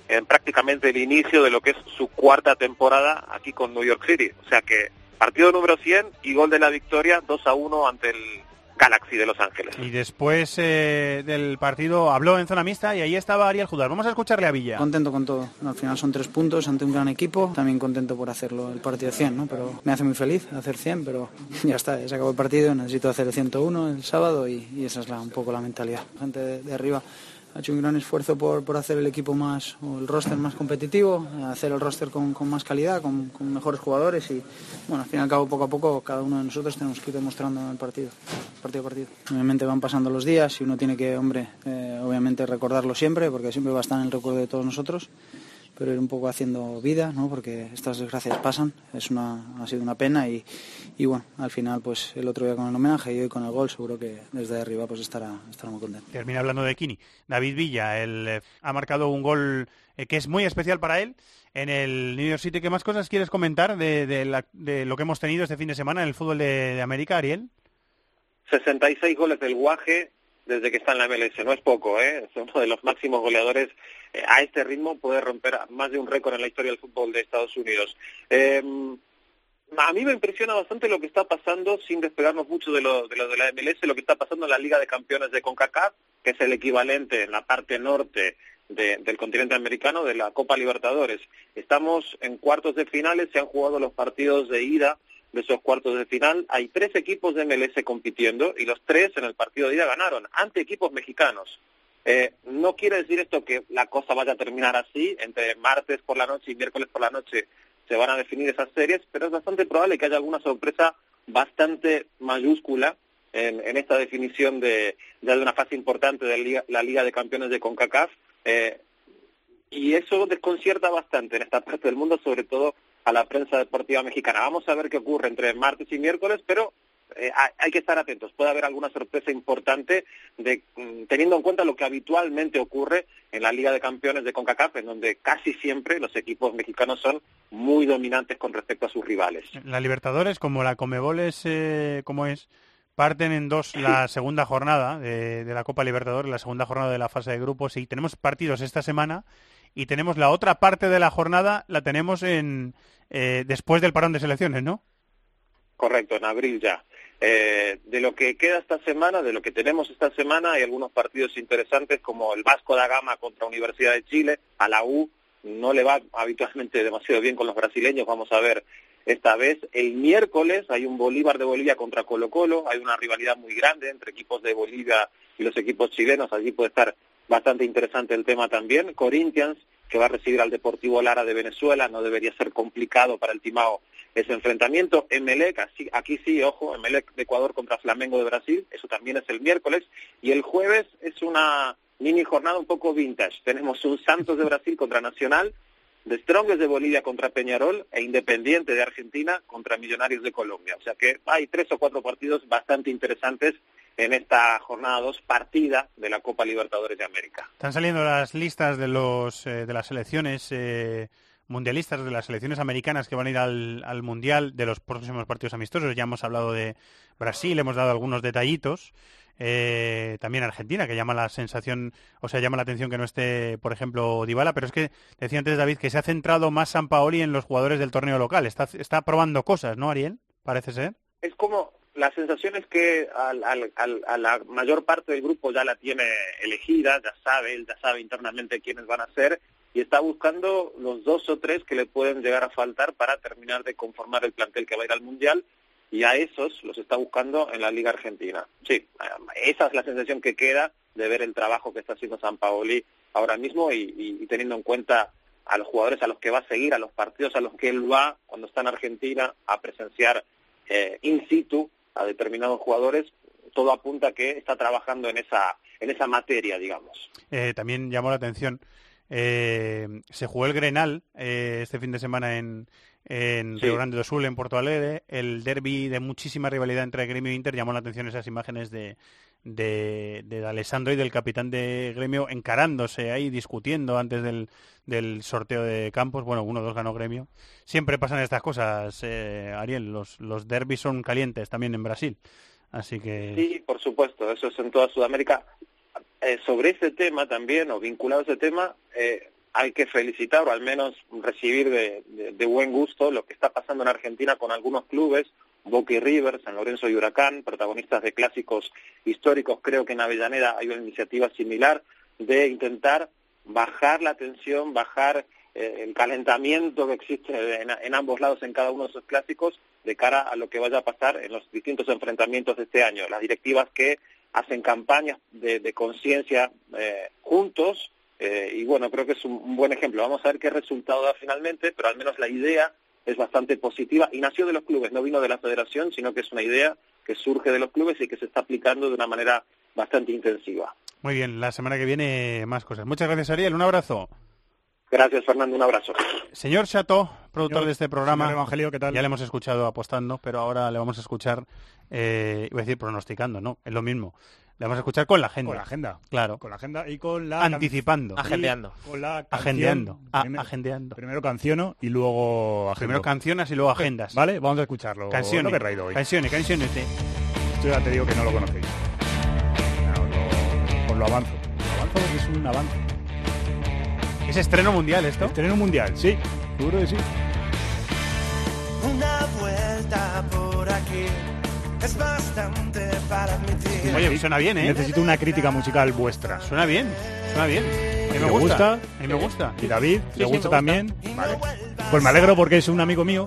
en prácticamente el inicio de lo que es su cuarta temporada aquí con New York City. O sea que Partido número 100 y gol de la victoria 2 a 1 ante el Galaxy de Los Ángeles. Y después eh, del partido habló en zona mixta y ahí estaba Ariel Judar. Vamos a escucharle a Villa. Contento con todo. Al final son tres puntos ante un gran equipo. También contento por hacerlo el partido 100, ¿no? Pero me hace muy feliz hacer 100, pero [LAUGHS] ya está, ya se acabó el partido. Necesito hacer el 101 el sábado y, esa es la, un poco la mentalidad. Gente de arriba ha hecho un gran esfuerzo por, por, hacer el equipo más, o el roster más competitivo, hacer el roster con, con más calidad, con, con, mejores jugadores y, bueno, al fin y al cabo, poco a poco, cada uno de nosotros tenemos que ir demostrando en el partido, partido a partido. Obviamente van pasando los días y uno tiene que, hombre, eh, obviamente recordarlo siempre, porque siempre va a estar en el recuerdo de todos nosotros pero ir un poco haciendo vida, ¿no? porque estas desgracias pasan, es una, ha sido una pena y, y, bueno, al final pues el otro día con el homenaje y hoy con el gol seguro que desde arriba pues estará, estará muy contento. Termina hablando de Kini. David Villa, él eh, ha marcado un gol eh, que es muy especial para él en el New York City. ¿Qué más cosas quieres comentar de, de, lo que hemos tenido este fin de semana en el fútbol de, de América, Ariel? 66 goles del Guaje, desde que está en la MLS. No es poco, ¿eh? es uno de los máximos goleadores eh, a este ritmo. Puede romper más de un récord en la historia del fútbol de Estados Unidos. Eh, a mí me impresiona bastante lo que está pasando, sin despegarnos mucho de lo, de lo de la MLS, lo que está pasando en la Liga de Campeones de CONCACAF, que es el equivalente en la parte norte del continente americano de la Copa Libertadores. Estamos en cuartos de finales, se han jugado los partidos de ida de esos cuartos de final. Hay tres equipos de MLS compitiendo y los tres en el partido de ida ganaron ante equipos mexicanos. Eh, no quiere decir esto que la cosa vaya a terminar así, entre martes por la noche y miércoles por la noche se van a definir esas series, pero es bastante probable que haya alguna sorpresa bastante mayúscula en, esta definición de ya de una fase importante de la Liga, de Campeones de CONCACAF. Eh, y eso desconcierta bastante en esta parte del mundo, sobre todo a la prensa deportiva mexicana. Vamos a ver qué ocurre entre martes y miércoles, pero eh, hay que estar atentos. Puede haber alguna sorpresa importante de, mm, teniendo en cuenta lo que habitualmente ocurre en la Liga de Campeones de CONCACAF, en donde casi siempre los equipos mexicanos son muy dominantes con respecto a sus rivales. La Libertadores, como la Comebol es, eh, como es, parten en dos la [CLEARS THROAT] segunda jornada de, de la Copa Libertadores, la segunda jornada de la fase de grupos, y tenemos partidos esta semana y tenemos la otra parte de la jornada, la tenemos en eh, después del parón de selecciones, ¿no? Correcto, en abril ya. Eh, de lo que queda esta semana, de lo que tenemos esta semana, hay algunos partidos interesantes como el Vasco da Gama contra Universidad de Chile, a la U no le va habitualmente [LAUGHS] demasiado bien con los brasileños, vamos a ver esta vez. El miércoles hay un Bolívar de Bolivia contra Colo Colo, hay una rivalidad muy grande entre equipos de Bolivia y los equipos chilenos, allí puede estar bastante interesante el tema también. Corinthians, que va a recibir al Deportivo Lara de Venezuela, no debería ser complicado para el Timao ese enfrentamiento. Emelec, aquí sí, ojo, Emelec de Ecuador contra Flamengo de Brasil, eso también es el miércoles. Y el jueves es una mini jornada un poco vintage. Tenemos un Santos de Brasil contra Nacional, de Strongest de Bolivia contra Peñarol e Independiente de Argentina contra Millonarios de Colombia. O sea que hay tres o cuatro partidos bastante interesantes en esta jornada 2 partida de la Copa Libertadores de América. Están saliendo las listas de los eh, de las selecciones eh, mundialistas de las selecciones americanas que van a ir al, Mundial de los próximos partidos amistosos. Ya hemos hablado de Brasil, hemos dado algunos detallitos. Eh, también Argentina, que llama la sensación, o sea, llama la atención que no esté, por ejemplo, Dybala, pero es que decía antes David que se ha centrado más San Paoli en los jugadores del torneo local. Está, está probando cosas, ¿no, Ariel? Parece ser. Es como, la sensación es que a la mayor parte del grupo ya la tiene elegida, ya sabe, él ya sabe internamente quiénes van a ser y está buscando los dos o tres que le pueden llegar a faltar para terminar de conformar el plantel que va a ir al Mundial y a esos los está buscando en la Liga Argentina. Sí, esa es la sensación que queda de ver el trabajo que está haciendo San Paoli ahora mismo y, teniendo en cuenta a los jugadores a los que va a seguir, a los partidos a los que él va cuando está en Argentina a presenciar eh, in situ a determinados jugadores, todo apunta a que está trabajando en esa, en esa materia, digamos. Eh, también llamó la atención eh, se jugó el Grenal eh, este fin de semana en, en Río Grande do Sul, en Porto Alegre. El derby de muchísima rivalidad entre Gremio e Inter llamó la atención esas imágenes de, de, de Alessandro y del capitán de Gremio encarándose ahí, discutiendo antes del, del sorteo de campos. Bueno, uno o dos ganó Gremio. Siempre pasan estas cosas, eh, Ariel. Los, los derbis son calientes también en Brasil. Así que... Sí, por supuesto, eso es en toda Sudamérica. Eh, sobre ese tema también, o vinculado a ese tema, eh, hay que felicitar o al menos recibir de, buen gusto lo que está pasando en Argentina con algunos clubes, Boca y River, San Lorenzo y Huracán, protagonistas de clásicos históricos. Creo que en Avellaneda hay una iniciativa similar de intentar bajar la tensión, bajar eh, el calentamiento que existe en, en, ambos lados en cada uno de esos clásicos de cara a lo que vaya a pasar en los distintos enfrentamientos de este año. Las directivas que hacen campañas de, conciencia eh, juntos eh, y bueno, creo que es un, buen ejemplo. Vamos a ver qué resultado da finalmente, pero al menos la idea es bastante positiva y nació de los clubes, no vino de la federación, sino que es una idea que surge de los clubes y que se está aplicando de una manera bastante intensiva. Muy bien, la semana que viene más cosas. Muchas gracias Ariel, un abrazo. Gracias, Fernando. Un abrazo. Señor Chato, productor de este programa. Evangelio, ¿qué tal? Ya le hemos escuchado apostando, pero ahora le vamos a escuchar, eh, iba a decir pronosticando, no, es lo mismo. Le vamos a escuchar con la agenda. Con la agenda. Claro. Con la agenda y con la... Anticipando. Agendeando. Con la Agendeando. agendeando. Primero canciono y luego agendo. Primero canciones y luego agendas. Vale, vamos a escucharlo. Canciones. que he hoy. Canciones, canciones. Esto ya te digo que no lo conocéis. os, lo, avanzo. Lo avanzo porque es un avance. ¿Es estreno mundial esto? Estreno mundial, sí. Seguro que sí. Una vuelta por aquí es bastante para admitir. Oye, suena bien, ¿eh? Necesito una crítica musical vuestra. Suena bien, suena bien. A mí me gusta. A mí me gusta. Y David, ¿le gusta también? Vale. Pues me alegro porque es un amigo mío,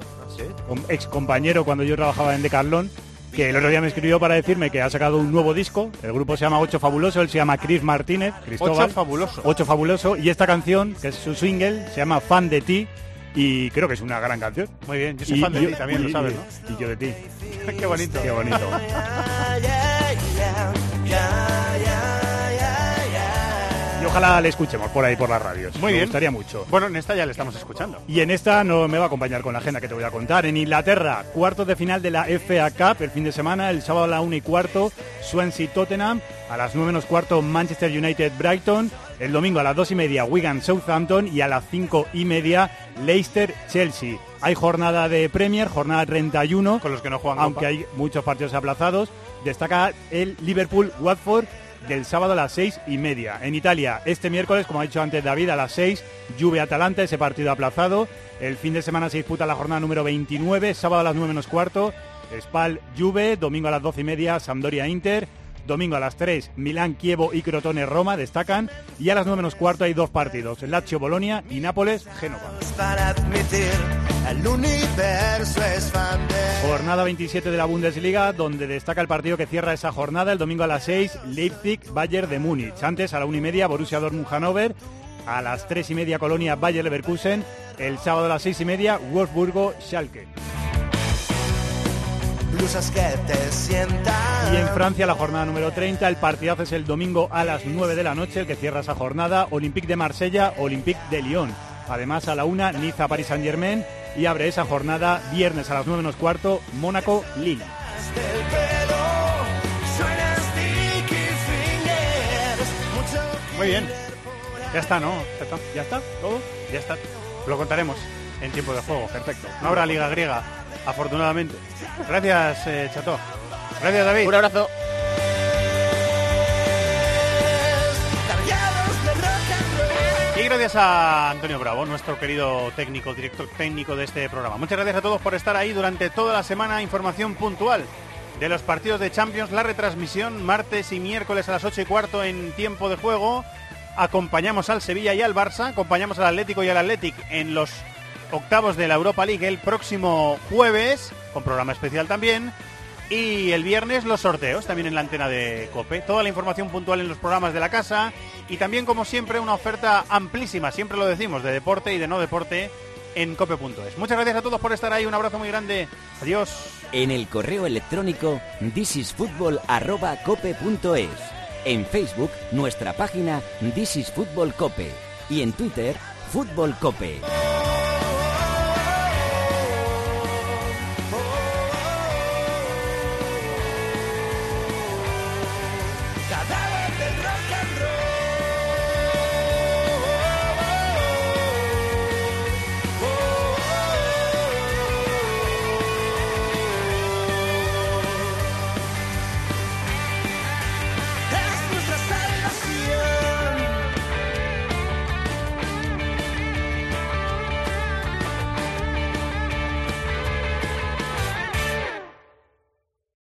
un ex compañero cuando yo trabajaba en Decathlon que el otro día me escribió para decirme que ha sacado un nuevo disco. El grupo se llama Ocho Fabuloso, él se llama Chris Martínez, Cristóbal. Ocho Fabuloso. Ocho Fabuloso. Y esta canción, que es su single, se llama Fan de ti. Y creo que es una gran canción. Muy bien, yo soy fan de ti también, lo sabes, ¿no? Y yo de ti. [LAUGHS] Qué bonito. Qué bonito. Ojalá le escuchemos por ahí por las radios. Muy me bien. gustaría mucho. Bueno, en esta ya le estamos escuchando. Y en esta no me va a acompañar con la agenda que te voy a contar. En Inglaterra, cuartos de final de la FA Cup el fin de semana, el sábado a la 1 y cuarto, Swansea Tottenham, a las 9 menos cuarto, Manchester United Brighton, el domingo a las 2 y media, Wigan Southampton y a las 5 y media, Leicester Chelsea. Hay jornada de Premier, jornada 31. Con los que no juegan Aunque hay muchos partidos aplazados. Destaca el Liverpool Watford del sábado a las seis y media. En Italia, este miércoles, como ha dicho antes David, a las seis, Juve Atalanta, ese partido aplazado. El fin de semana se disputa la jornada número 29, sábado a las 9 menos cuarto, Spal Juve, domingo a las 12 y media Sampdoria Inter, domingo a las 3 Milán Kievo y Crotone Roma destacan y a las 9 menos cuarto hay dos partidos, Lazio Bolonia y Nápoles Génova. Jornada 27 de la Bundesliga, donde destaca el partido que cierra esa jornada el domingo a las 6, Leipzig, Bayern de Múnich. Antes, a la 1 y media, Borussia Dortmund, Hannover. A las 3 y media, Colonia, Bayer Leverkusen. El sábado a las 6 y media, Y en Francia, la jornada número 30, el partidazo es el domingo a las 9 de la noche, el que cierra esa jornada, Olympique de Marsella, Olympique de Lyon. Además, a la 1, Niza, Paris Saint-Germain. Y abre esa jornada, viernes a las 9 menos cuarto, Mónaco, Lille. Muy bien. Ya está, ¿no? ¿Ya está? ¿Ya está? ¿Todo? Ya está. Lo contaremos en tiempo de juego. Perfecto. No habrá liga griega, afortunadamente. Gracias, eh, Chato. Gracias, David. Un abrazo. Y gracias a Antonio Bravo, nuestro querido técnico, director técnico de este programa. Muchas gracias a todos por estar ahí durante toda la semana. Información puntual de los partidos de Champions, la retransmisión martes y miércoles a las 8 y cuarto en tiempo de juego. Acompañamos al Sevilla y al Barça, acompañamos al Atlético y al Athletic en los octavos de la Europa League el próximo jueves, con programa especial también. Y el viernes los sorteos, también en la antena de Cope. Toda la información puntual en los programas de la casa. Y también, como siempre, una oferta amplísima, siempre lo decimos, de deporte y de no deporte en cope.es. Muchas gracias a todos por estar ahí. Un abrazo muy grande. Adiós. En el correo electrónico thisisfutbol@cope.es. En Facebook, nuestra página This. Y en Twitter, Fútbol Cope.